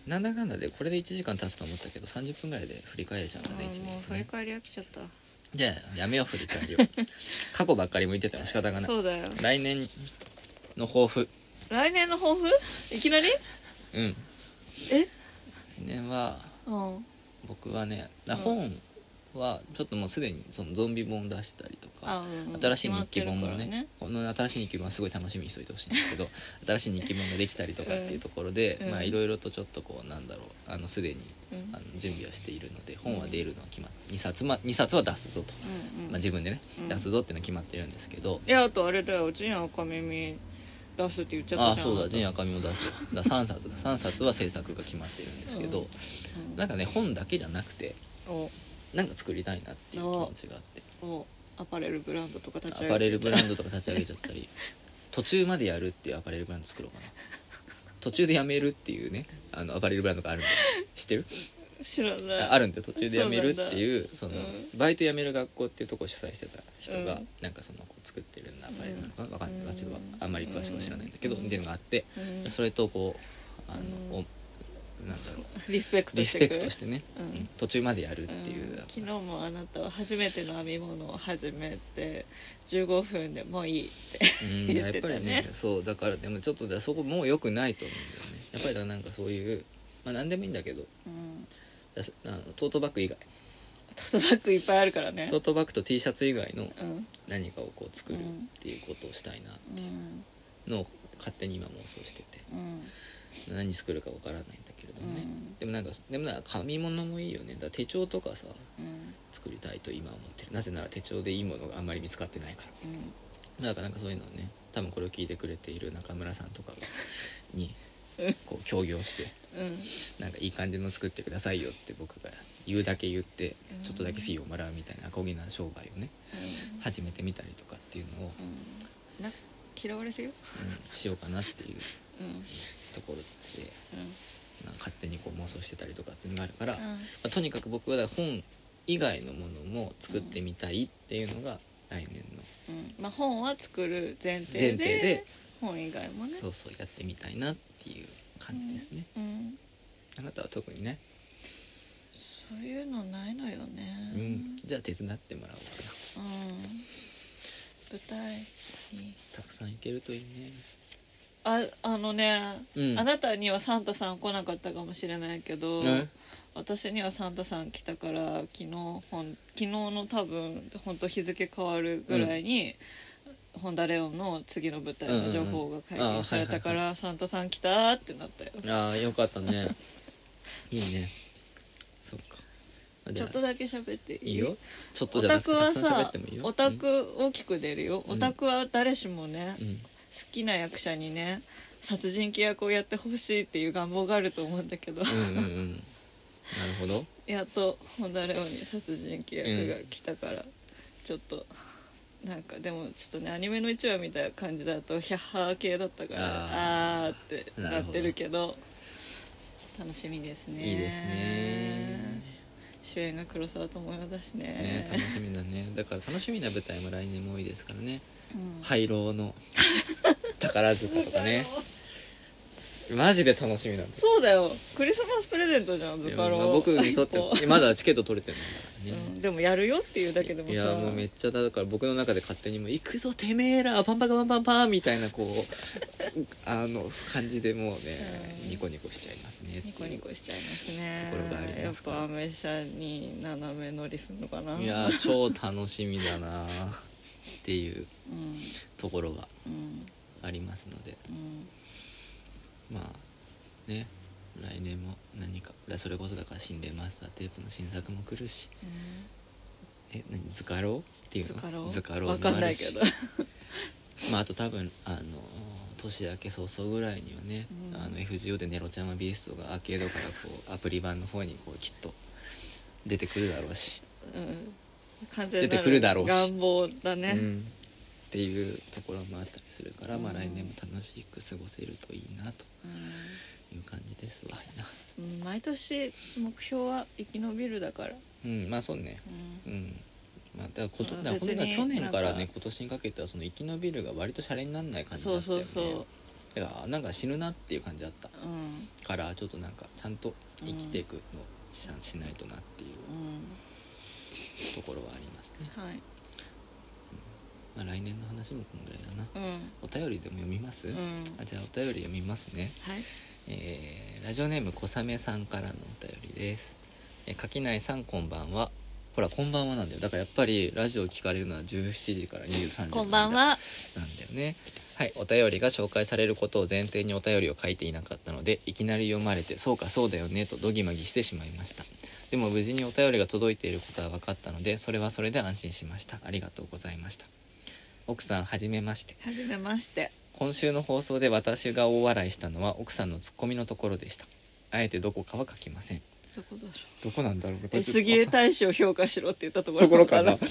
なんだかんだでこれで1時間経つと思ったけど30分ぐらいで振り返れちゃうんだね1うんもう年ね振り返り飽きちゃった。じゃあやめよう振り返りを。過去ばっかり向いてたら仕方がない。そうだよ。来年の抱負。来年の抱負？いきなり？うん。え？来年はうん僕はねあうん。本はちょっともうすでにそのゾンビ本出したりとかあうんうん。新しい日記本もねね。この新しい日記本はすごい楽しみにしといてほしいんですけど 新しい日記本ができたりとかっていうところで、うん。まあいろいろとちょっとこうなんだろうあのすでにうん。あの準備はしているので本は出るのは決まって2冊,、まあ、2冊は出すぞと、うんうん。まあ、自分でね、うん。出すぞっていうのは決まってるんですけど、いやあとあれだよ陣赤耳出すって言っちゃったじゃん。ああそうだ陣赤身も出すよだ3冊だ。3冊は制作が決まってるんですけど、うん。なんかね本だけじゃなくてお。なんか作りたいなっていう気持ちがあって。お。アパレルブランドとか立ち上げアパレルブランドとか立ち上げちゃったり 途中までやるっていうアパレルブランド作ろうかな。途中でやめるっていうねあのアパレルブランドがあるん知ってる？知らない。ああるんで途中でやめるっていうそのうん。バイトやめる学校っていうとこを主催してた人が、うん。なんかそのこう作ってるんだアパレルブランドかなわかん。ないうんちょっとあんまり詳しくは知らないんだけど、うん。っていうのがあって、うん。それとこうあの、うんおなんだろうリスペクトリスしてく。ペクトしてね、うん。うん途中までやるっていう、うん。昨日もあなたは初めての編み物を始めて15分でもういいってうん、言やってぱりねねそうだからでもちょっとだそこもう良くないと思うんだよね。やっぱりだなんかそういうまあ何でもいいんだけどうあのトートバッグ以外。トートバッグいっぱいあるからね。トートバッグと T シャツ以外のうん。何かをこう作るっていうことをしたいなうん。のを勝手に今妄想してて。うん。何作るかわからないんだけれどもね、うん。でもなんかでもなんか紙物もいいよね。だから手帳とかさうん。作りたいと今思ってる。なぜなら手帳でいいものがあんまり見つかってないから。うん。だからなんかそういうのをね多分これを聞いてくれている中村さんとかがにうん。こう協業してうん。なんかいい感じの作ってくださいよって僕が言うだけ言ってうん。ちょっとだけフィーをもらうみたいなアコギな商売をね始めてみたりとかっていうのを、うん。な嫌われるよ。うんしようかなっていううん。ところで、うん。まあ、勝手にこう妄想してたりとかっていうのがあるから、まうん。あ、とにかく僕は本以外のものも作ってみたいっていうのが来年のうん。まあ本は作る前提前で提で本以外もね。そうそうやってみたいなっていう感じですね、うん。あなたは特にね。そういうのないのよね。うん。じゃあ手伝ってもらおうかな。うん。舞台に。たくさん行けるといいね。ああのね、うん。あなたにはサンタさん来なかったかもしれないけど、うん私にはサンタさん来たから昨日ほん昨日の多分本当日付変わるぐらいに、ホンダレオンの次の舞台の情報が解禁されたから、サンタさん来たってなったよ。ああよかったね。いいね。そっか。ちょっとだけ喋っていい？よ。ちょっとオじゃなタクはくてたくさオタク大きく出るよ、うん。オタクは誰しもね、好うん。きな役者にね殺人鬼役をやってほしいっていう願望があると思うんだけど、うんうんうん。なるほど。やっと本田レオに殺人鬼役が来たから、ちょっとなんかでもちょっとねアニメの1話見た感じだとヒャッハー系だったからあーあーってなってるけど楽しみですね。いいですね。主演が黒沢智代だしね。ね楽しみだね。だから楽しみな舞台も来年も多いですからね。うん。廃炉の宝塚とかね マジで楽しみなんですそうだよ。クリスマスプレゼントじゃんズカロ。まあ僕にとって まだチケット取れてないからね、うんでもやるよっていうだけでもさ。いやもうめっちゃだから僕の中で勝手にもう「行くぞてめえらパンパカパンパンパン」みたいなこう あの感じでもうねうん。ニコニコしちゃいますねニコニコしちゃいますね。ところがありやっますから。ぱアメ車に斜め乗りすんのかな。いやー超楽しみだな っていううん。ところがうん。ありますので。うんまあね来年も何かだそれこそだから心霊マスターテープの新作も来るし。え何ズカローっていうの？ズカローもあるしないけど。まああと多分あの年明け早々ぐらいにはね、うん。あの FGO でネロちゃんはビーストがアーケードからこうアプリ版の方にこうきっと出てくるだろうし、うん。完全出なてくるだろうし。願望だね、うん、っていうところもあったりするから、まあうん来年も楽しく過ごせるといいなという感じですわ。なうん毎年目標は生き延びるだから、うんまあそうね。うん。うん。まあ、だからことうん。だから去年からね今年にかけてはその生き延びるが割とシャレにならない感じだそうったよね。そうそうだからなんか死ぬなっていう感じだった。うん。からちょっとなんかちゃんと生きていくのしゃしないとなっていううん。ところはありますね、はいまあ、来年の話もこんぐらいだな。うん。お便りでも読みます、うん。あじゃあお便り読みますね。はい。えーラジオネーム小雨さんからのお便りです、えー、垣内さんこんばんは。ほらこんばんはなんだよ。だからやっぱりラジオ聞かれるのは17時から23時こんばんは。なんだよね。はいお便りが紹介されることを前提にお便りを書いていなかったのでいきなり読まれてそうかそうだよねとドギマギしてしまいました。でも無事にお便りが届いていることは分かったのでそれはそれで安心しました。ありがとうございました奥さんはじめまして。はじめまして。今週の放送で私が大笑いしたのは奥さんのツッコミのところでした。あえてどこかは書きません。どこだろう。どこなんだろうえ杉江大使を評価しろって言ったところところかな。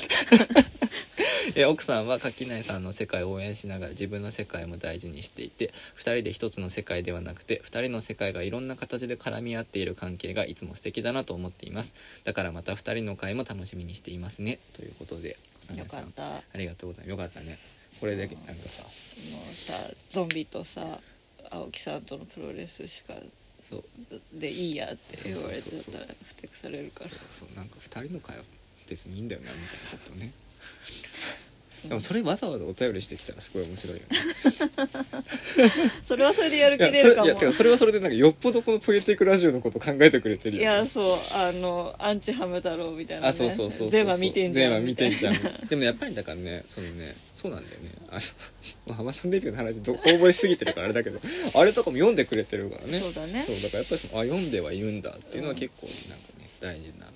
え奥さんは垣内さんの世界を応援しながら自分の世界も大事にしていて2人で一つの世界ではなくて2人の世界がいろんな形で絡み合っている関係がいつも素敵だなと思っています。だからまた2人の会も楽しみにしていますね。ということで小よ雨さんかった。もありがとうございます。よかったね。これでなんかさ。うさゾンビとさ青木さんとのプロレスしかそう。でいいやって言われちゃそうそうそう。そうったらふてくされるから。そうなんか2人の会は別にいいんだよなみたいなことねでもそれわざわざお便りしてきたらすごい面白いよね。それはそれでやる気出るかも。それいやてかそれはそれでなんかよっぽどこのポエティックラジオのこと考えてくれてるよ、ね、いやそう。あのアンチハム太郎みたいな、ね、あそうそうそうそう全話見てんじゃん。全話見てんじゃん。でもやっぱりだからねそのねそうなんだよね。あそう。浜さんレビューの話どほ覚えしすぎてるからあれだけど。あれとかも読んでくれてるからね。そうだね。そうだからやっぱりそのあ読んではいるんだっていうのは結構なんかね大事な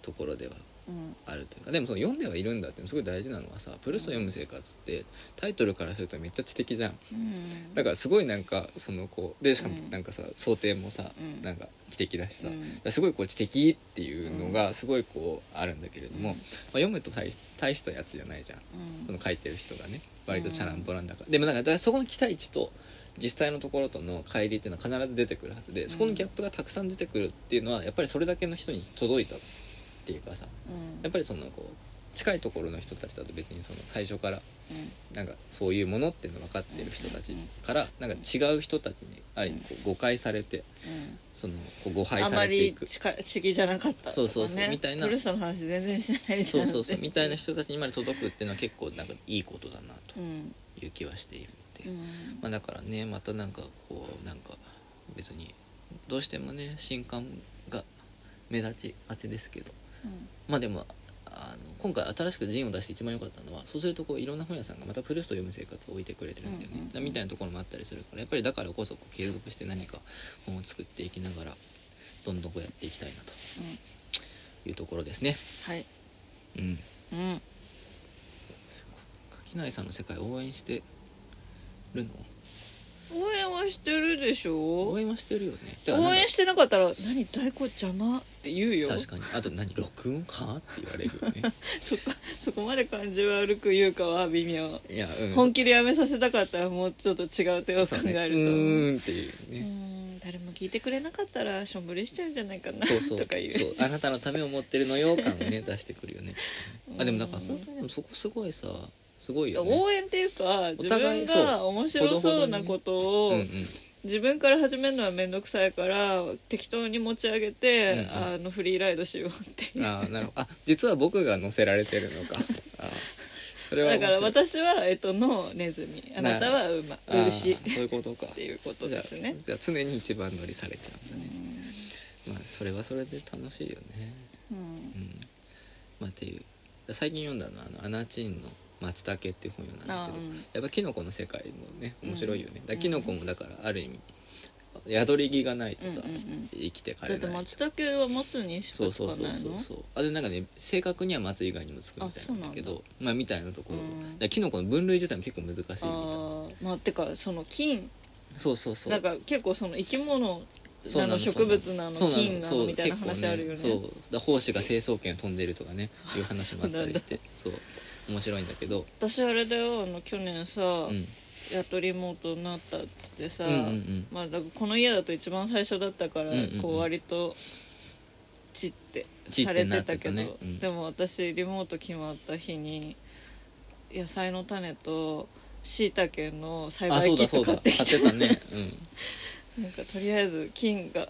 ところではうんあるというか。でもその読んではいるんだってすごい大事なのはさ「プルスト読む生活」ってタイトルからするとめっちゃ知的じゃん。うん。だからすごいなんかそのこうでしかもうん。なんかさ想定もさ、うん。なんか知的だしさ、すごいこう知的っていうのがすごいこうあるんだけれども、うん。まあ、読むと大し大したやつじゃないじゃん。うん。その書いてる人がね割とチャランポランだから、でもなんかだからそこの期待値と実際のところとの乖離っていうのは必ず出てくるはずでそこのギャップがたくさん出てくるっていうのはやっぱりそれだけの人に届いたっていうかさうん。やっぱりそのこ近いところの人たちだと別にその最初からうん。なんかそういうものっていうの分かってる人たちからなんか違う人たちにある意味こう誤解されてそのこう誤配あまされていく。り近い地議じゃなかったとか、ね、そうそうそうみたいな。プルーストの話全然しないじゃそうんそうそうみたいな人たちにまで届くっていうのは結構なんかいいことだなとうん。いう気はしているので、うん。まあ、だからねまたなんかこうなんか別にどうしてもね新刊が目立ちがちですけどまあでもあの今回新しくジンを出して一番良かったのはそうするとこういろんな本屋さんがまたプルーストを読む生活を置いてくれてるんだよね、みたいなところもあったりするからやっぱりだからこそこう継続して何か本を作っていきながらどんどんこうやっていきたいなうん。というところですね。はい。うん。うん。垣内さんの世界応援してるの？応援はしてるでしょ？応援はしてるよね。応援してなかったら「何在庫邪魔?」って言うよ。確かに。あと何？録音はって言われるよね。そこそこまで感じ悪く言うかは微妙。いや、うん、本気でやめさせたかったらもうちょっと違う手を考えると。思うーんっていううねん。誰も聞いてくれなかったらしょんぼりしちゃうんじゃないかな。そうそう。とか言う。そう。あなたのためを持ってるのよ感をね出してくるよね。あでもなんかうん本当にでもそこすごいさすごいよね。応援っていうか自分が面白そうなことを、う。んうん。自分から始めるのは面倒くさいから適当に持ち上げて、うんうん。あのフリーライドしようっていう。あーなるほど。あ実は僕が乗せられてるのか。それはだから私はえっとのネズミ。あなたは馬。牛。っそういうことか。ていうことですね。じゃ常に一番乗りされちゃうんだね、まあそれはそれで楽しいよね。うん。うん。まあっていう。最近読んだのはあのアナチーンの松茸っていう本読んだんだけど、あうん。やっぱキノコの世界もね面白いよね、うん。だキノコもだからある意味宿り木がないとさ、うんうんうん。生きてかだってれない松茸は松にしかつそうそうそうかないのそうそう。あでなんかね正確には松以外にもつくみたいなんだけどまあみたいなところ、うん。キノコの分類自体も結構難しいみたいまあてかその菌。そうそうそう。なんか結構その生き物そうなの植物なの菌なのみたいな話あるよね。そう。だ胞子が成層圏を飛んでるとかねいう話もあったりして。そう面白いんだけど。私あれだよあの去年さ、うん。やっとリモートになったっつってさ、うんうんうん。まあ、だこの家だと一番最初だったから、うんうんうん。こう割とチってチってされなってたけどねうん。でも私リモート決まった日に野菜の種としいたけの栽あそ培キッうだそう買ってき買ってたね。うん。なんかとりあえず菌が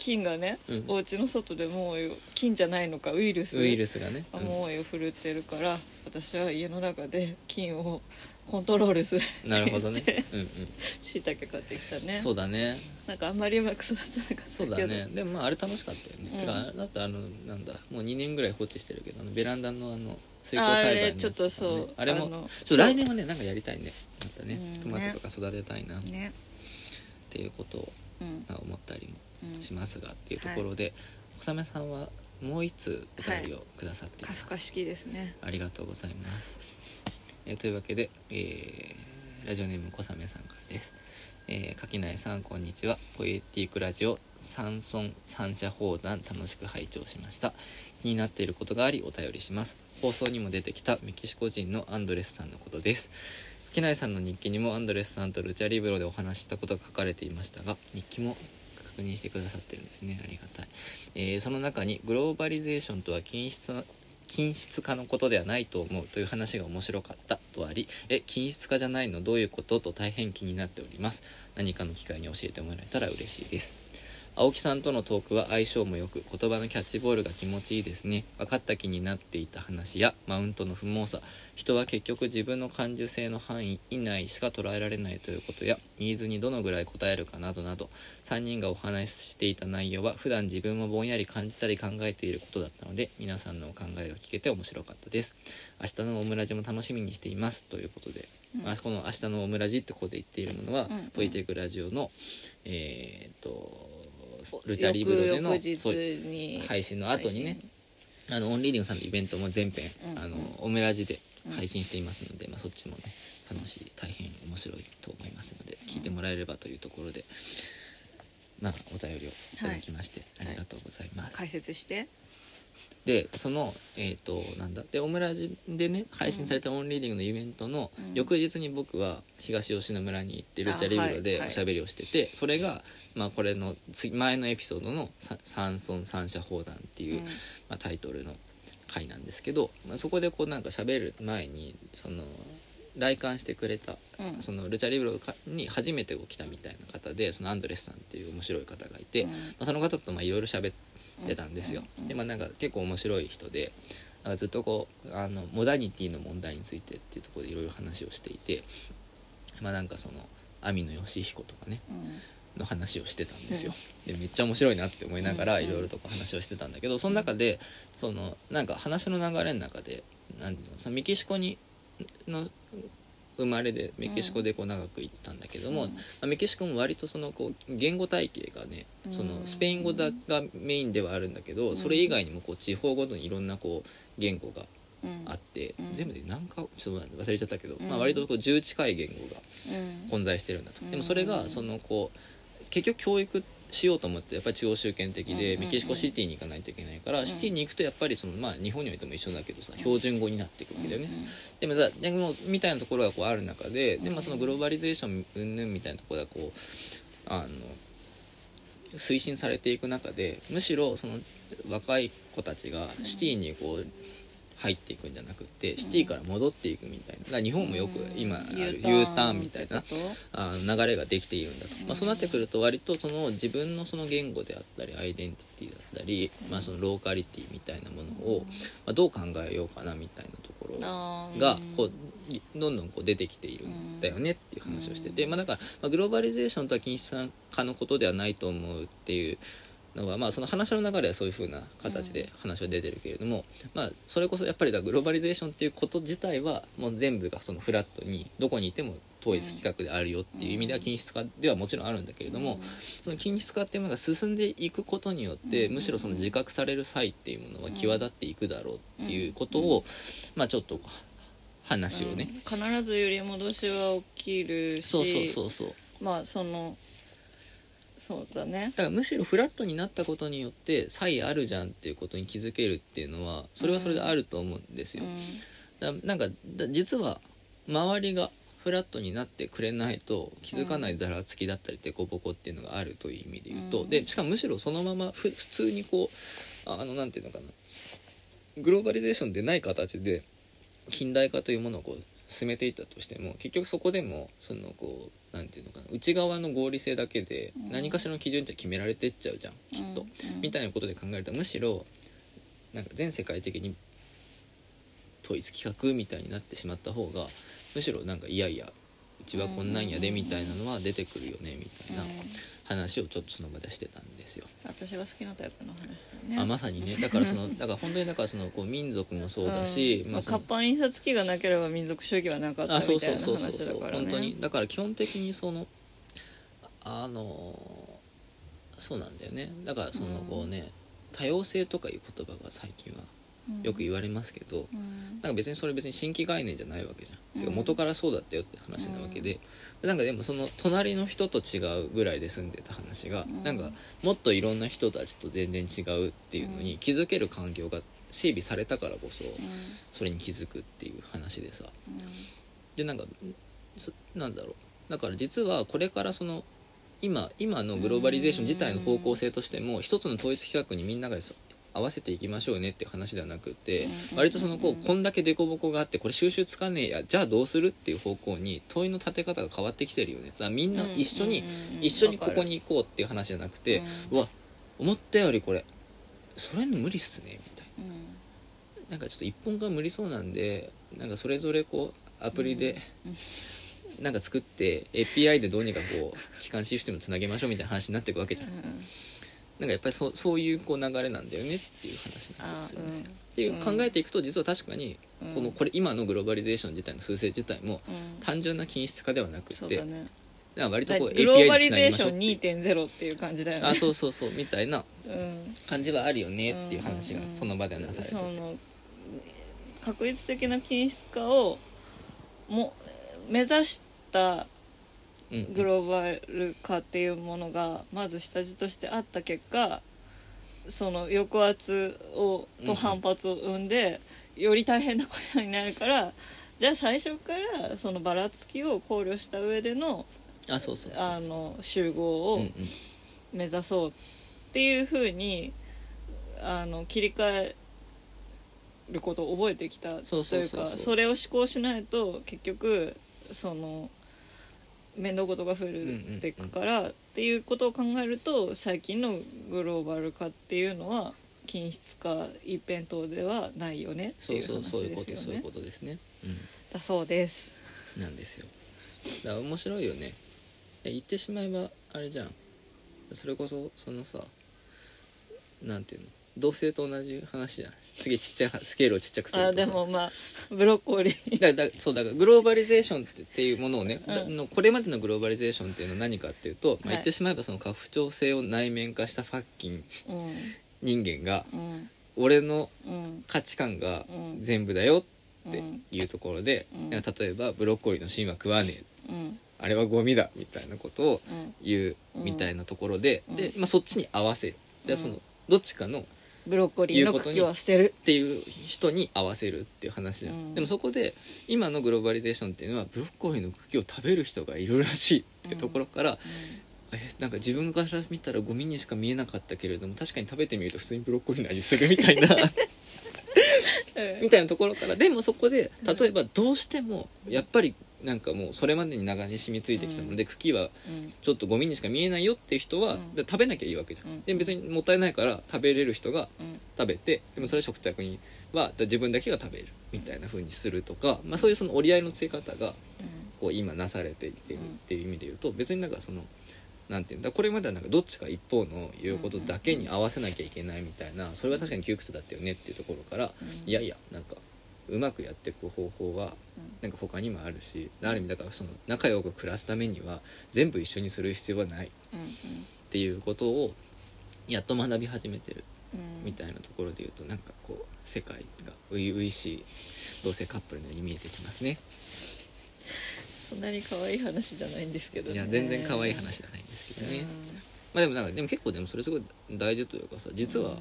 菌がね、うん。お家の外で猛威を菌じゃないのかウイルスウイルスがね、う猛威を振るってるから、私は家の中で菌をコントロールするなるほどね。うんしいたけ買ってきたね。うんそうだね。なんかあんまりうまく育たなかったけど。そうだね。でもまああれ楽しかったよね、うん。てかだってあのなんだもう2年ぐらい放置してるけどベランダのあの水耕あ栽培のやつれちょっとそうねあれものちょ来年はねなんかやりたいね。またねうんトマトとか育てたいなっねていうことを思ったりもうんしますがっていうところで、小雨さんはもう一通お便りをくださっています、カフカ式ですねありがとうございます、えーというわけで、えーラジオネーム小雨さんからです。えー、垣内さんこんにちは。ポエティークラジオ三尊三者砲弾楽しく拝聴しました。気になっていることがありお便りします。放送にも出てきたメキシコ人のアンドレスさんのことです垣内さんの日記にもアンドレスさんとルチャリブロでお話ししたことが書かれていましたが日記も確認してくださってるんですね。ありがたい、えーその中にグローバリゼーションとは均質な均質化のことではないと思うという話が面白かったとありえ均質化じゃないのどういうことと大変気になっております。何かの機会に教えてもらえたら嬉しいです。青木さんとのトークは相性も良く言葉のキャッチボールが気持ちいいですね。分かった気になっていた話やマウントの不毛さ。人は結局自分の感受性の範囲以内しか捉えられないということやニーズにどのぐらい答えるかなどなど3人がお話ししていた内容は普段自分もぼんやり感じたり考えていることだったので皆さんのお考えが聞けて面白かったです。明日のオムラジも楽しみにしています。ということで、うん。まあ、この「明日のオムラジ」ってここで言っているものは、うんうん。ポイテクラジオのえーっとルチャリブロでの配信の後にねあのオンリーディングさんのイベントも全編、うん。うんあのオムラジで配信していますので、まあ、そっちもね楽しい大変面白いと思いますので聞いてもらえればというところで、まあお便りをいただきまして、はい。ありがとうございます、解説してでそのえっ、となんだ？でオムラジでね配信されたオンリーディングのイベントのうん。翌日に僕は東吉野村に行ってルチャリブロでおしゃべりをしてて、それがまあこれの次前のエピソードのさ「三尊三者砲弾」っていう、うん。まあ、タイトルの回なんですけど、まあ、そこでこうなんか喋る前にその来館してくれた、うん。そのルチャリブロに初めて来たみたいな方でそのアンドレスさんっていう面白い方がいて、うん。まあ、その方とまあいろいろ喋ってたんですよ。うんでまあなんか結構面白い人でなんかずっとこうあのモダニティの問題についてっていうところでいろいろ話をしていてまあなんかその網野義彦とかねうんの話をしてたんですよ。でめっちゃ面白いなって思いながらうんいろいろとこう話をしてたんだけどその中でそのなんか話の流れの中でなんていうのそのメキシコにの生まれでメキシコでこう長く行ったんだけども、うん。まあ、メキシコも割とそのこう言語体系がねそのうんスペイン語だがメインではあるんだけどそれ以外にもこう地方ごとにいろんなこう言語がうん。あってうん。全部で何かちょっと忘れちゃったけど、うん。まあ、割とこう10近い言語がうん。混在してるんだと、うん。でもそれがそのこう結局教育しようと思ってやっぱり中央集権的でうんメキシコシティに行かないといけないから、うん。シティに行くとやっぱりそのまあ日本においても一緒だけどさ標準語になっていくわけだよね、うんでもさでもみたいなところがこうある中でで、まあ、そのグローバリゼーション云々みたいなところがこうあの推進されていく中でむしろその若い子たちがシティにこう入っていくんじゃなくてシティから戻っていくみたいな。だから日本もよく今ある U ターンみたいなあの流れができているんだと、まあ、そうなってくると割とその自分のその言語であったりアイデンティティだったり、まあ、そのローカリティみたいなものを、まあ、どう考えようかなみたいなところがうんこうどんどんこう出てきているんだよねっていう話をしてて、まあ、だから、まあ、グローバリゼーションとは禁止化のことではないと思うっていうのは、まあ、その話の流れはそういうふうな形で話は出てるけれども、まあ、それこそやっぱりだグローバリゼーションっていうこと自体はもう全部がそのフラットにどこにいても統一規格であるよっていう意味では均質化ではもちろんあるんだけれども、その均質化っていうものが進んでいくことによって、うん。むしろその自覚される際っていうものは際立っていくだろうっていうことを、まあちょっと話をね、うん。必ず揺り戻しは起きるしそうそうそうそうまあそのそうだね。だからむしろフラットになったことによって差異あるじゃんっていうことに気づけるっていうのはそれはそれであると思うんですよ、だなんかだ実は周りがフラットになってくれないと気づかないざらつきだったり凸凹っていうのがあるという意味で言うと、うん。でしかもむしろそのままふ普通にこうああのなんていうのかな。グローバリゼーションでない形で近代化というものをこう進めていったとしても結局そこでもそのこうなんていうのかな。内側の合理性だけでうん。何かしらの基準って決められてっちゃうじゃん。きっと。みたいなことで考えるとむしろなんか全世界的に統一規格みたいになってしまった方がむしろなんかいやいやうちはこんなんやでみたいなのは出てくるよねみたいな話をちょっとその場でしてたんですよ。私が好きなタイプの話だね。あまさにね。だからその だから本当にだからそのこう民族もそうだし、うん。まあ活版印刷機がなければ民族主義はなかったみたそそうそういうな話そう。だからね本当にだから基本的にそのあのそうなんだよね。だからそのこうね、多様性とかいう言葉が最近はうん。よく言われますけど、うん。なんか別にそれ別に新規概念じゃないわけじゃん、うん。てか元からそうだったよって話なわけで、なんかでもその隣の人と違うぐらいで住んでた話が、うん。なんかもっといろんな人たちと全然違うっていうのうん。に気づける環境が整備されたからこそうん。それに気づくっていう話でさ。うん。でなんかそなんだろう。だから実はこれからその今今のグローバリゼーション自体の方向性としても一つの統一規格にみんなが合わせていきましょうねって話ではなくてうん割とそのこうこんだけ凸凹があってこれ収集つかねえやじゃあどうするっていう方向に問いの立て方が変わってきてるよね。だからみんな一緒にうん一緒にここに行こうっていう話じゃなくてうわ思ったよりこれそれ無理っすねみたいうん。ななんかちょっと一本が無理そうなんでなんかそれぞれこうアプリでうん。なんか作って API でどうにかこう機関システムつなげましょうみたいな話になっていくわけじゃんなんかやっぱりそうそういうこう流れなんだよねっていう話なんでするんですよ。あうん。っていう考えていくと実は確かにうん。このこれ今のグローバリゼーション自体の数勢自体もうん単純な均質化ではなくて、だ割とこうグローバ API でリゼーションつなぎましょうっていう2.0っていう感じだよねあそうそうそうみたいなうん。感じはあるよねっていう話がうん。その場ではなされてて、その確率的な均質化をも目指したうんうんグローバル化っていうものがまず下地としてあった結果その抑圧をと反発を生んで、より大変なことになるからじゃあ最初からそのばらつきを考慮した上でのあそうそうあの集合を目指そうっていうふうにあの切り替えることを覚えてきたというかそれを思考しないと結局その面倒事が増えていくからっていうことを考えると最近のグローバル化っていうのは均質化一辺倒ではないよねってそいううそうそういう話ですよねそういうこ。とですね、だそうです。うん、なんですよ。だ面白いよね。え言ってしまえばあれじゃん。それこそそのさなんていうの？同性と同じ話じゃん。すげえちっちゃいスケールをちっちゃくするとさ。あでもまあブロッコリー。だだそうだからグローバリゼーションっていうものをね、うん。だのこれまでのグローバリゼーションっていうのは何かっていうと、まあ、はい言ってしまえばその家父長制を内面化したファッキンうん。人間がうん。俺のうん。価値観がうん。全部だよってうんいうところで、うん。例えばブロッコリーの芯は食わねえ。うん。あれはゴミだみたいなことをうん。言ううんみたいなところで、うん。で、まあ、そっちに合わせる。でうん。そのどっちかのブロッコリーの茎は捨てる。っていう人に合わせるっていう話じゃん、うん。でもそこで今のグローバリゼーションっていうのはブロッコリーの茎を食べる人がいるらしいっていうところから、えなんか自分から見たらゴミにしか見えなかったけれども確かに食べてみると普通にブロッコリーの味するみたいな。うん。みたいなところからでもそこで例えばどうしてもやっぱりなんかもうそれまでに長に染みついてきたの。で、茎はうん。ちょっとゴミにしか見えないよっていう人は、食べなきゃいいわけじゃん、うん。で別にもったいないから食べれる人がうん。食べてでもそれは食卓にはだ自分だけが食べるみたいな風にするとか、まあ、そういうその折り合いのつけ方がこう今なされていってるっていう意味で言うと別になんかそのなんていうんだこれまではなんかどっちか一方の言うことだけに合わせなきゃいけないみたいなそれは確かに窮屈だったよねっていうところからうん。いやいやなんかうまくやっていく方法はなんか他にもあるしある意味だからその仲良く暮らすためには全部一緒にする必要はないっていうことをやっと学び始めてるうん。みたいなところで言うとなんかこう世界が初々しい同性カップルのように見えてきますね。そんなに可愛い話じゃないんですけどね。いや全然可愛い話じゃないんですけどね、まあでもなんかでも結構でもそれすごい大事というかさ実は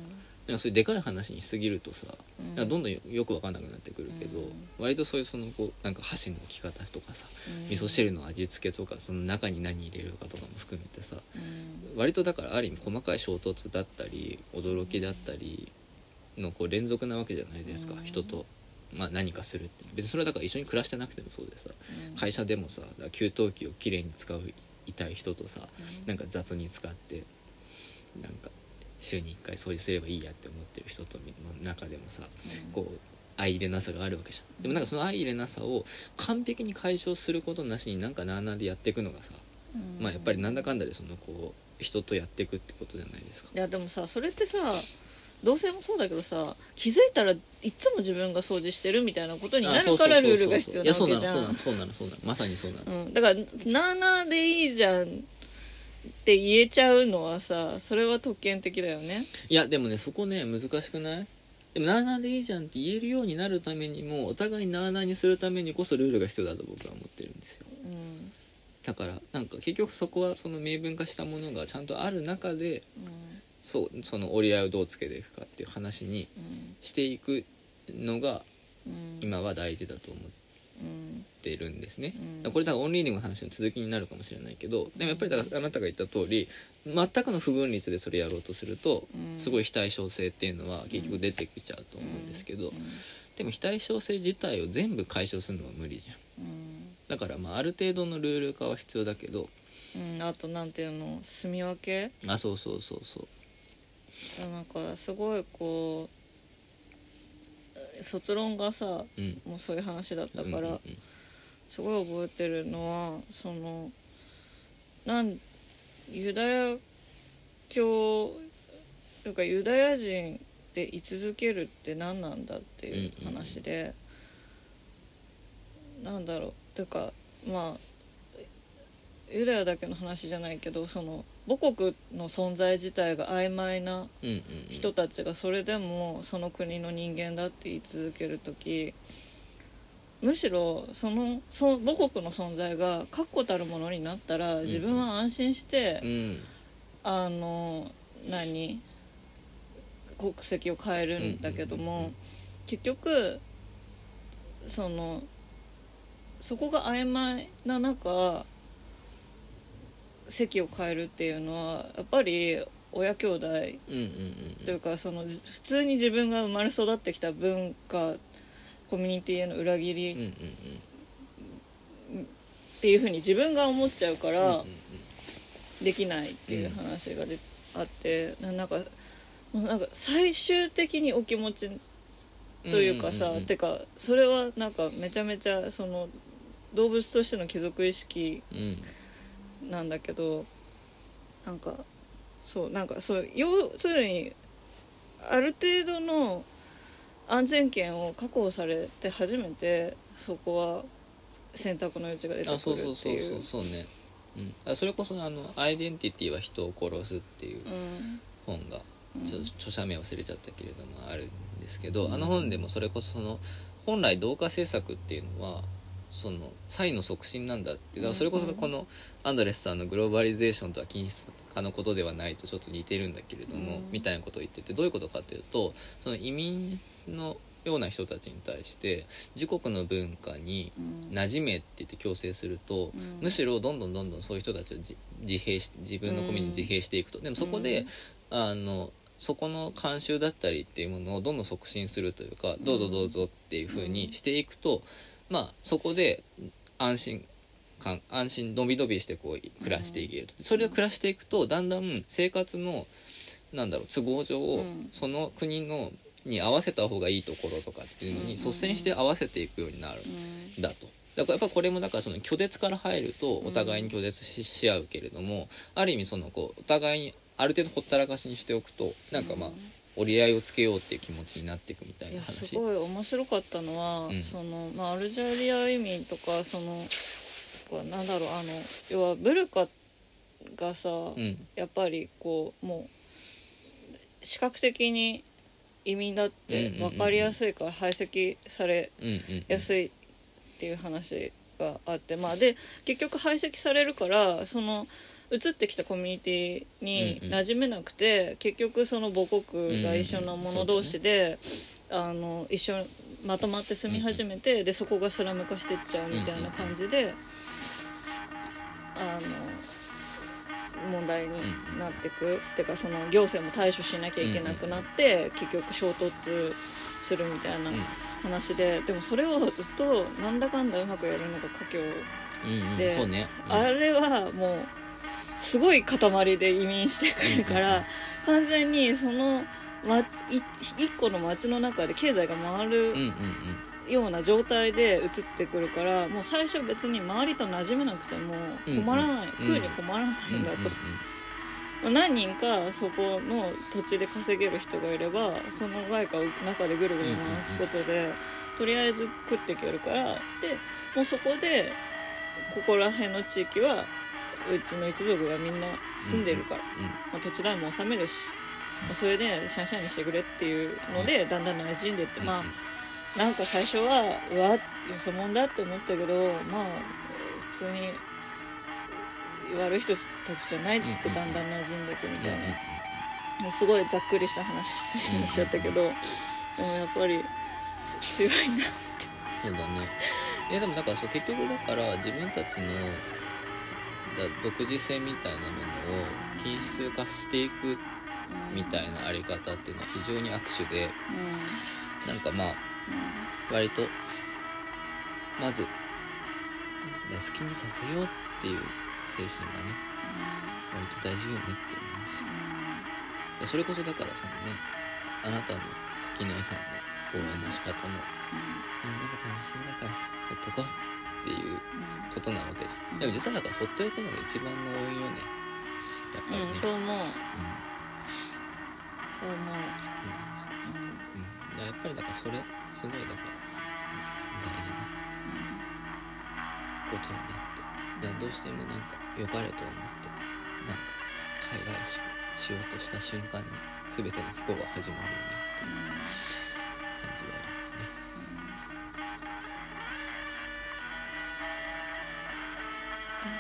なんかそういうでかい話にしすぎるとさどんどんよよく分かんなくなってくるけど、うん。割とそういうそのこうなんか箸の置き方とかさうん。味噌汁の味付けとかその中に何入れるかとかも含めてさうん。割とだからある意味細かい衝突だったり驚きだったりのこう連続なわけじゃないですか、うん。人と、まあ、何かするって別にそれはだから一緒に暮らしてなくてもそうでさうん。会社でもさ給湯器をきれいに使う痛い人とさなんか雑に使ってなんか週に1回掃除すればいいやって思ってる人との中でもさこう相入れなさがあるわけじゃん。でもなんかその相入れなさを完璧に解消することなしになんかなあなあでやっていくのがさうん。まあやっぱりなんだかんだでそのこう人とやっていくってことじゃないですか。いやでもさそれってさ同性もそうだけどさ気づいたらいつも自分が掃除してるみたいなことになるからルールが必要なわいやそうなのけじゃん。そうなのそうなのそうなの。まさにそうなの。うん、だから「なあなあでいいじゃん」って言えちゃうのはさそれは特権的だよね。いやでもねそこね難しくない？でもなあなあでいいじゃんって言えるようになるためにもお互いなあなあにするためにこそルールが必要だと僕は思ってるんですよ。うん。だからなんか結局そこはその明文化したものがちゃんとある中でそうその折り合いをどうつけていくかっていう話にうん。していくのがうん。今は大事だと思っうんてるんですね、うん。これだからオンリーディングの話の続きになるかもしれないけどでもやっぱりだからあなたが言った通り全くの不分率でそれやろうとするとうん。すごい非対称性っていうのは結局出てきちゃうと思うんですけどでも非対称性自体を全部解消するのは無理じゃん。うん。だからまあある程度のルール化は必要だけどうん。あとなんていうの住み分け？あそうそうそうそう。なんかすごいこう卒論がさうん。もうそういう話だったから、うんうんうんすごい覚えてるのはそのなんユダヤ教というかユダヤ人で居続けるって何なんだっていう話で、なんだろう。というかまあユダヤだけの話じゃないけどその母国の存在自体が曖昧なうんうんうん。人たちがそれでもその国の人間だって言い続ける時むしろそのそ母国の存在が確固たるものになったら自分は安心して、うん。あの何国籍を変えるんだけども、うんうんうんうん。結局そのそこが曖昧な中席を変えるっていうのはやっぱり親兄弟というかそのじ普通に自分が生まれ育ってきた文化コミュニティへの裏切りっていうふうに自分が思っちゃうかうんらできないっていう話がで、あってななんかもうなんか最終的にお気持ちというかさ、てかそれはなんかめちゃめちゃその動物としての貴族意識うんなんだけどなんかそうなんかそう要するにある程度の安全圏を確保されて初めてそこは選択の余地が出てあそう。くるそうそうそうっていう。そうね、うん、あそれこそあの「アイデンティティは人を殺す」っていううん。本がうん。ちょっと著者名忘れちゃったけれどもあるんですけど、あの本でもそれこそその本来同化政策っていうのはその差異の促進なんだって。だからそれこそこのアンドレスさんのグローバリゼーションとは均質化のことではないとちょっと似てるんだけれども、うん。みたいなことを言っててどういうことかというとその移民のような人たちに対して自国の文化にうん。馴染めって言って強制すると、うん。むしろどんどんどんどんそういう人たちを自自閉し自分のコミュニティに自閉していくと、でもそこで、あのそこの慣習だったりっていうものをどんどん促進するというか、どうぞどうぞっていうふうにしていくと、まあそこで安心感安心のびのびしてこう暮らしていけると、それで暮らしていくとだんだん生活のなんだろう都合上、うん。その国のに合わせた方がいいところとかっていうのにうん。率先して合わせていくようになるうんんだと。だからやっぱこれもだからその拒絶から入るとうんお互いに拒絶しし合うけれどもある意味そのこうお互いにある程度ほったらかしにしておくとなんかまあ折り合いをつけようっていう気持ちになっていくみたいいやな話すごい面白かったのは、うん。そのまあ、アルジャリア移民とかそのはなんだろうあの要はブルカがさ、うん。やっぱりこうもう視覚的に移民だって分かりやすいから排斥されやすいっていう話があってまあで結局排斥されるからその移ってきたコミュニティにうんうん。馴染めなくて、結局その母国が一緒な者同士で、あの一緒まとまって住み始めて、でそこがスラム化してっちゃうみたいな感じで、あの問題になってく、ってかその行政も対処しなきゃいけなくなって、結局衝突するみたいな話で、でもそれをずっとなんだかんだうまくやるのが華僑、うんうん。ね。うん。あれはもうすごい塊で移民してくるから、完全にその一個の町の中で経済が回るような状態で移ってくるからもう最初別に周りと馴染めなくても困らない、うん食うに困らないんだと、何人かそこの土地で稼げる人がいればその外貨を中でぐるぐる回すことで、とりあえず食っていけるから。でもうそこでここら辺の地域はうちの一族がみんな住んでるから、まあ、土地代も納めるし、まあそれでシャンシャンにしてくれっていうので、だんだん馴染んでって、うんまあなんか最初はうわよそ者だって思ったけどまあ普通に悪い人たちじゃないっつってうんだんだん馴染んでいくみたいうんうんな、すごいざっくりした話にしちゃったけど、でもやっぱり強いなそうだね。いやでもだからそう結局だから自分たちのだ独自性みたいなものを均質化していくみたいなあり方っていうのは非常に握手でうんなんかまあ割とまず好きにさせようっていう精神がね割と大事よねって思います。でそれこそだからそのねあなたの垣内さんの講演の仕方もうんなんか楽しそうだからほっとこうっていうことなわけじゃん。でも実はだからほっておくのが一番の多いよね。やっぱりね。うん、そう思う。うん。そう思う、うん。うん、やっぱりだからそれすごいだからうん大事なことよねってでどうしてもなんか良かれと思ってなんか海外ししようとした瞬間に全ての不幸が始まるよねって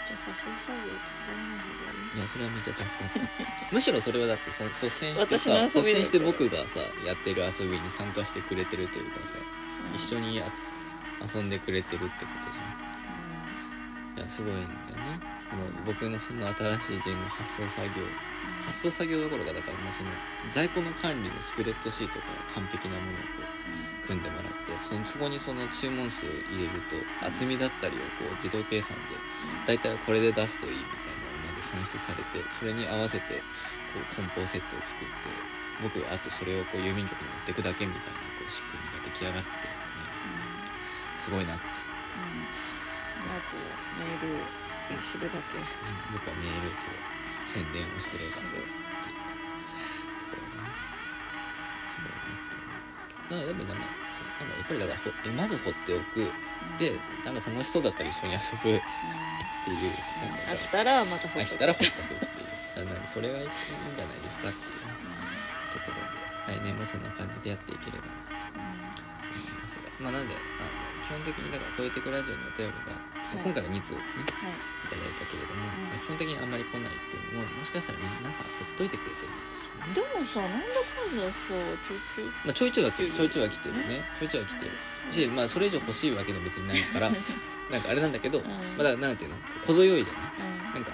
じゃあ発送作業手伝わない方がいい。いやそれはめっちゃ助かった。むしろそれはだってその率先して私の遊びださ率先して僕がさやってる遊びに参加してくれてるというかさ、うん。一緒にや遊んでくれてるってことじゃん。いやすごいんだよね。もう僕のその新しいゲーム発送作業。発送作業どころかだからもうその在庫の管理のスプレッドシートから完璧なものをこう組んでもらってそのそこにその注文数を入れると厚みだったりをこう自動計算で大体これで出すといいみたいなのまで算出されてそれに合わせてこう梱包セットを作って僕はあとそれをこう郵便局に持ってくだけみたいなこう仕組みが出来上がって、ね、すごいなって。あとメールするだけ。僕はメールと宣伝をすればっていうところがねすごいなって思いますけど。まあでもなんかそうなんかやっぱりだからほえまず放っておく。でなんか楽しそうだったら一緒に遊ぶっていう飽きたらまた飽きたらほっとくっていうだからそれがいいんじゃないですかっていうねところで来年もそんな感じでやっていければなと思いますが。まあなんであの基本的にだから「ポエティクラジオ」のお便りが、い今回は2通ねはい。いただいたけれども、うんまあ基本的にあんまり来ないっていうのももしかしたら皆さんほっといてくれてるかもしれないね、でもさなんだかんださちょちょまあ、ちょいちょいは来てるちょいちょいは来てる。ねちょいちょいは来てる。し、まあ、それ以上欲しいわけでも別にないから なんかあれなんだけど、うん。まあ、だからなんていうの？程よいじゃない？うん。なんか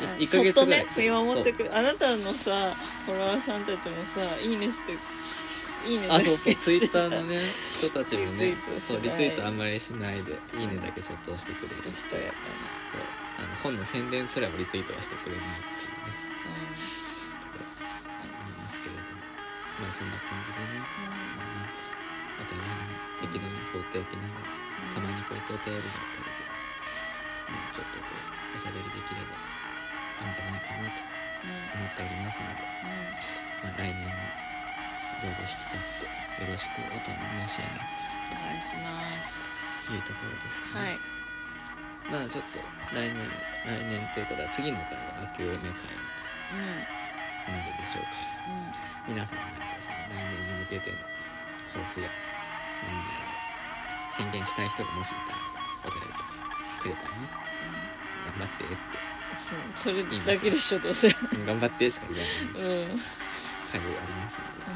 あ1ヶ月ぐらい。そっとね見守ってくるあなたのさフォロワーさんたちもさいいねしていいねあそうそう。ツイッターのね人たちもねそうリツイートあんまりしないで「いいね」だけそっと押してくれる。人やっそう。あの本の宣伝すらもリツイートはしてくれないっていうね。ところありますけれども。まあそんな感じでね。まあなんかお互いに適度に放っておきながらたまにこうやってお便りだったりで、ね、ちょっとこうおしゃべりできればいいんじゃないかなと思っておりますので、まあ、来年もどうぞ引き立ってよろしくお頼み申し上げます。お願いします。というところですかね、はい。まあちょっと来年来年ということは次の回は明けおめ会うんになるでしょうから。うん。皆さんなんかその来年に向けての抱負や何やらを宣言したい人がもしいたらお便りとかくれたらね頑張ってって。うん。それだけでしょどうせ。うん。頑張ってしか言わないうん。回がありますので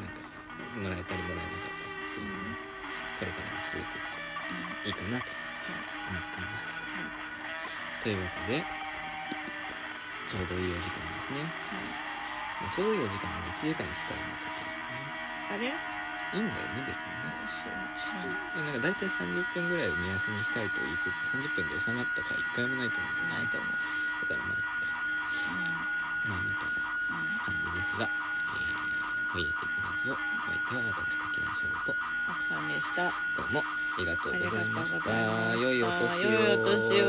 なん。かもらえたりもらえなかったりっていうのをねこれからも続いていくといいかなと思っていますというわけでちょうどいいお時間ですねまあちょうどいいお時間が1時間にしたらなっちゃってるからねあれいいんだよね別にね。なんか大体30分ぐらいを目安にしたいと言いつつ30分で収まった回一回もないと思うんだよね。ないと思う。だからまあまあみたいな感じですが、えー、ポイエティックラジオお相手は私柿田翔と。奥さんでした。どうもありがとうございました。た。良いお年を。良いお年を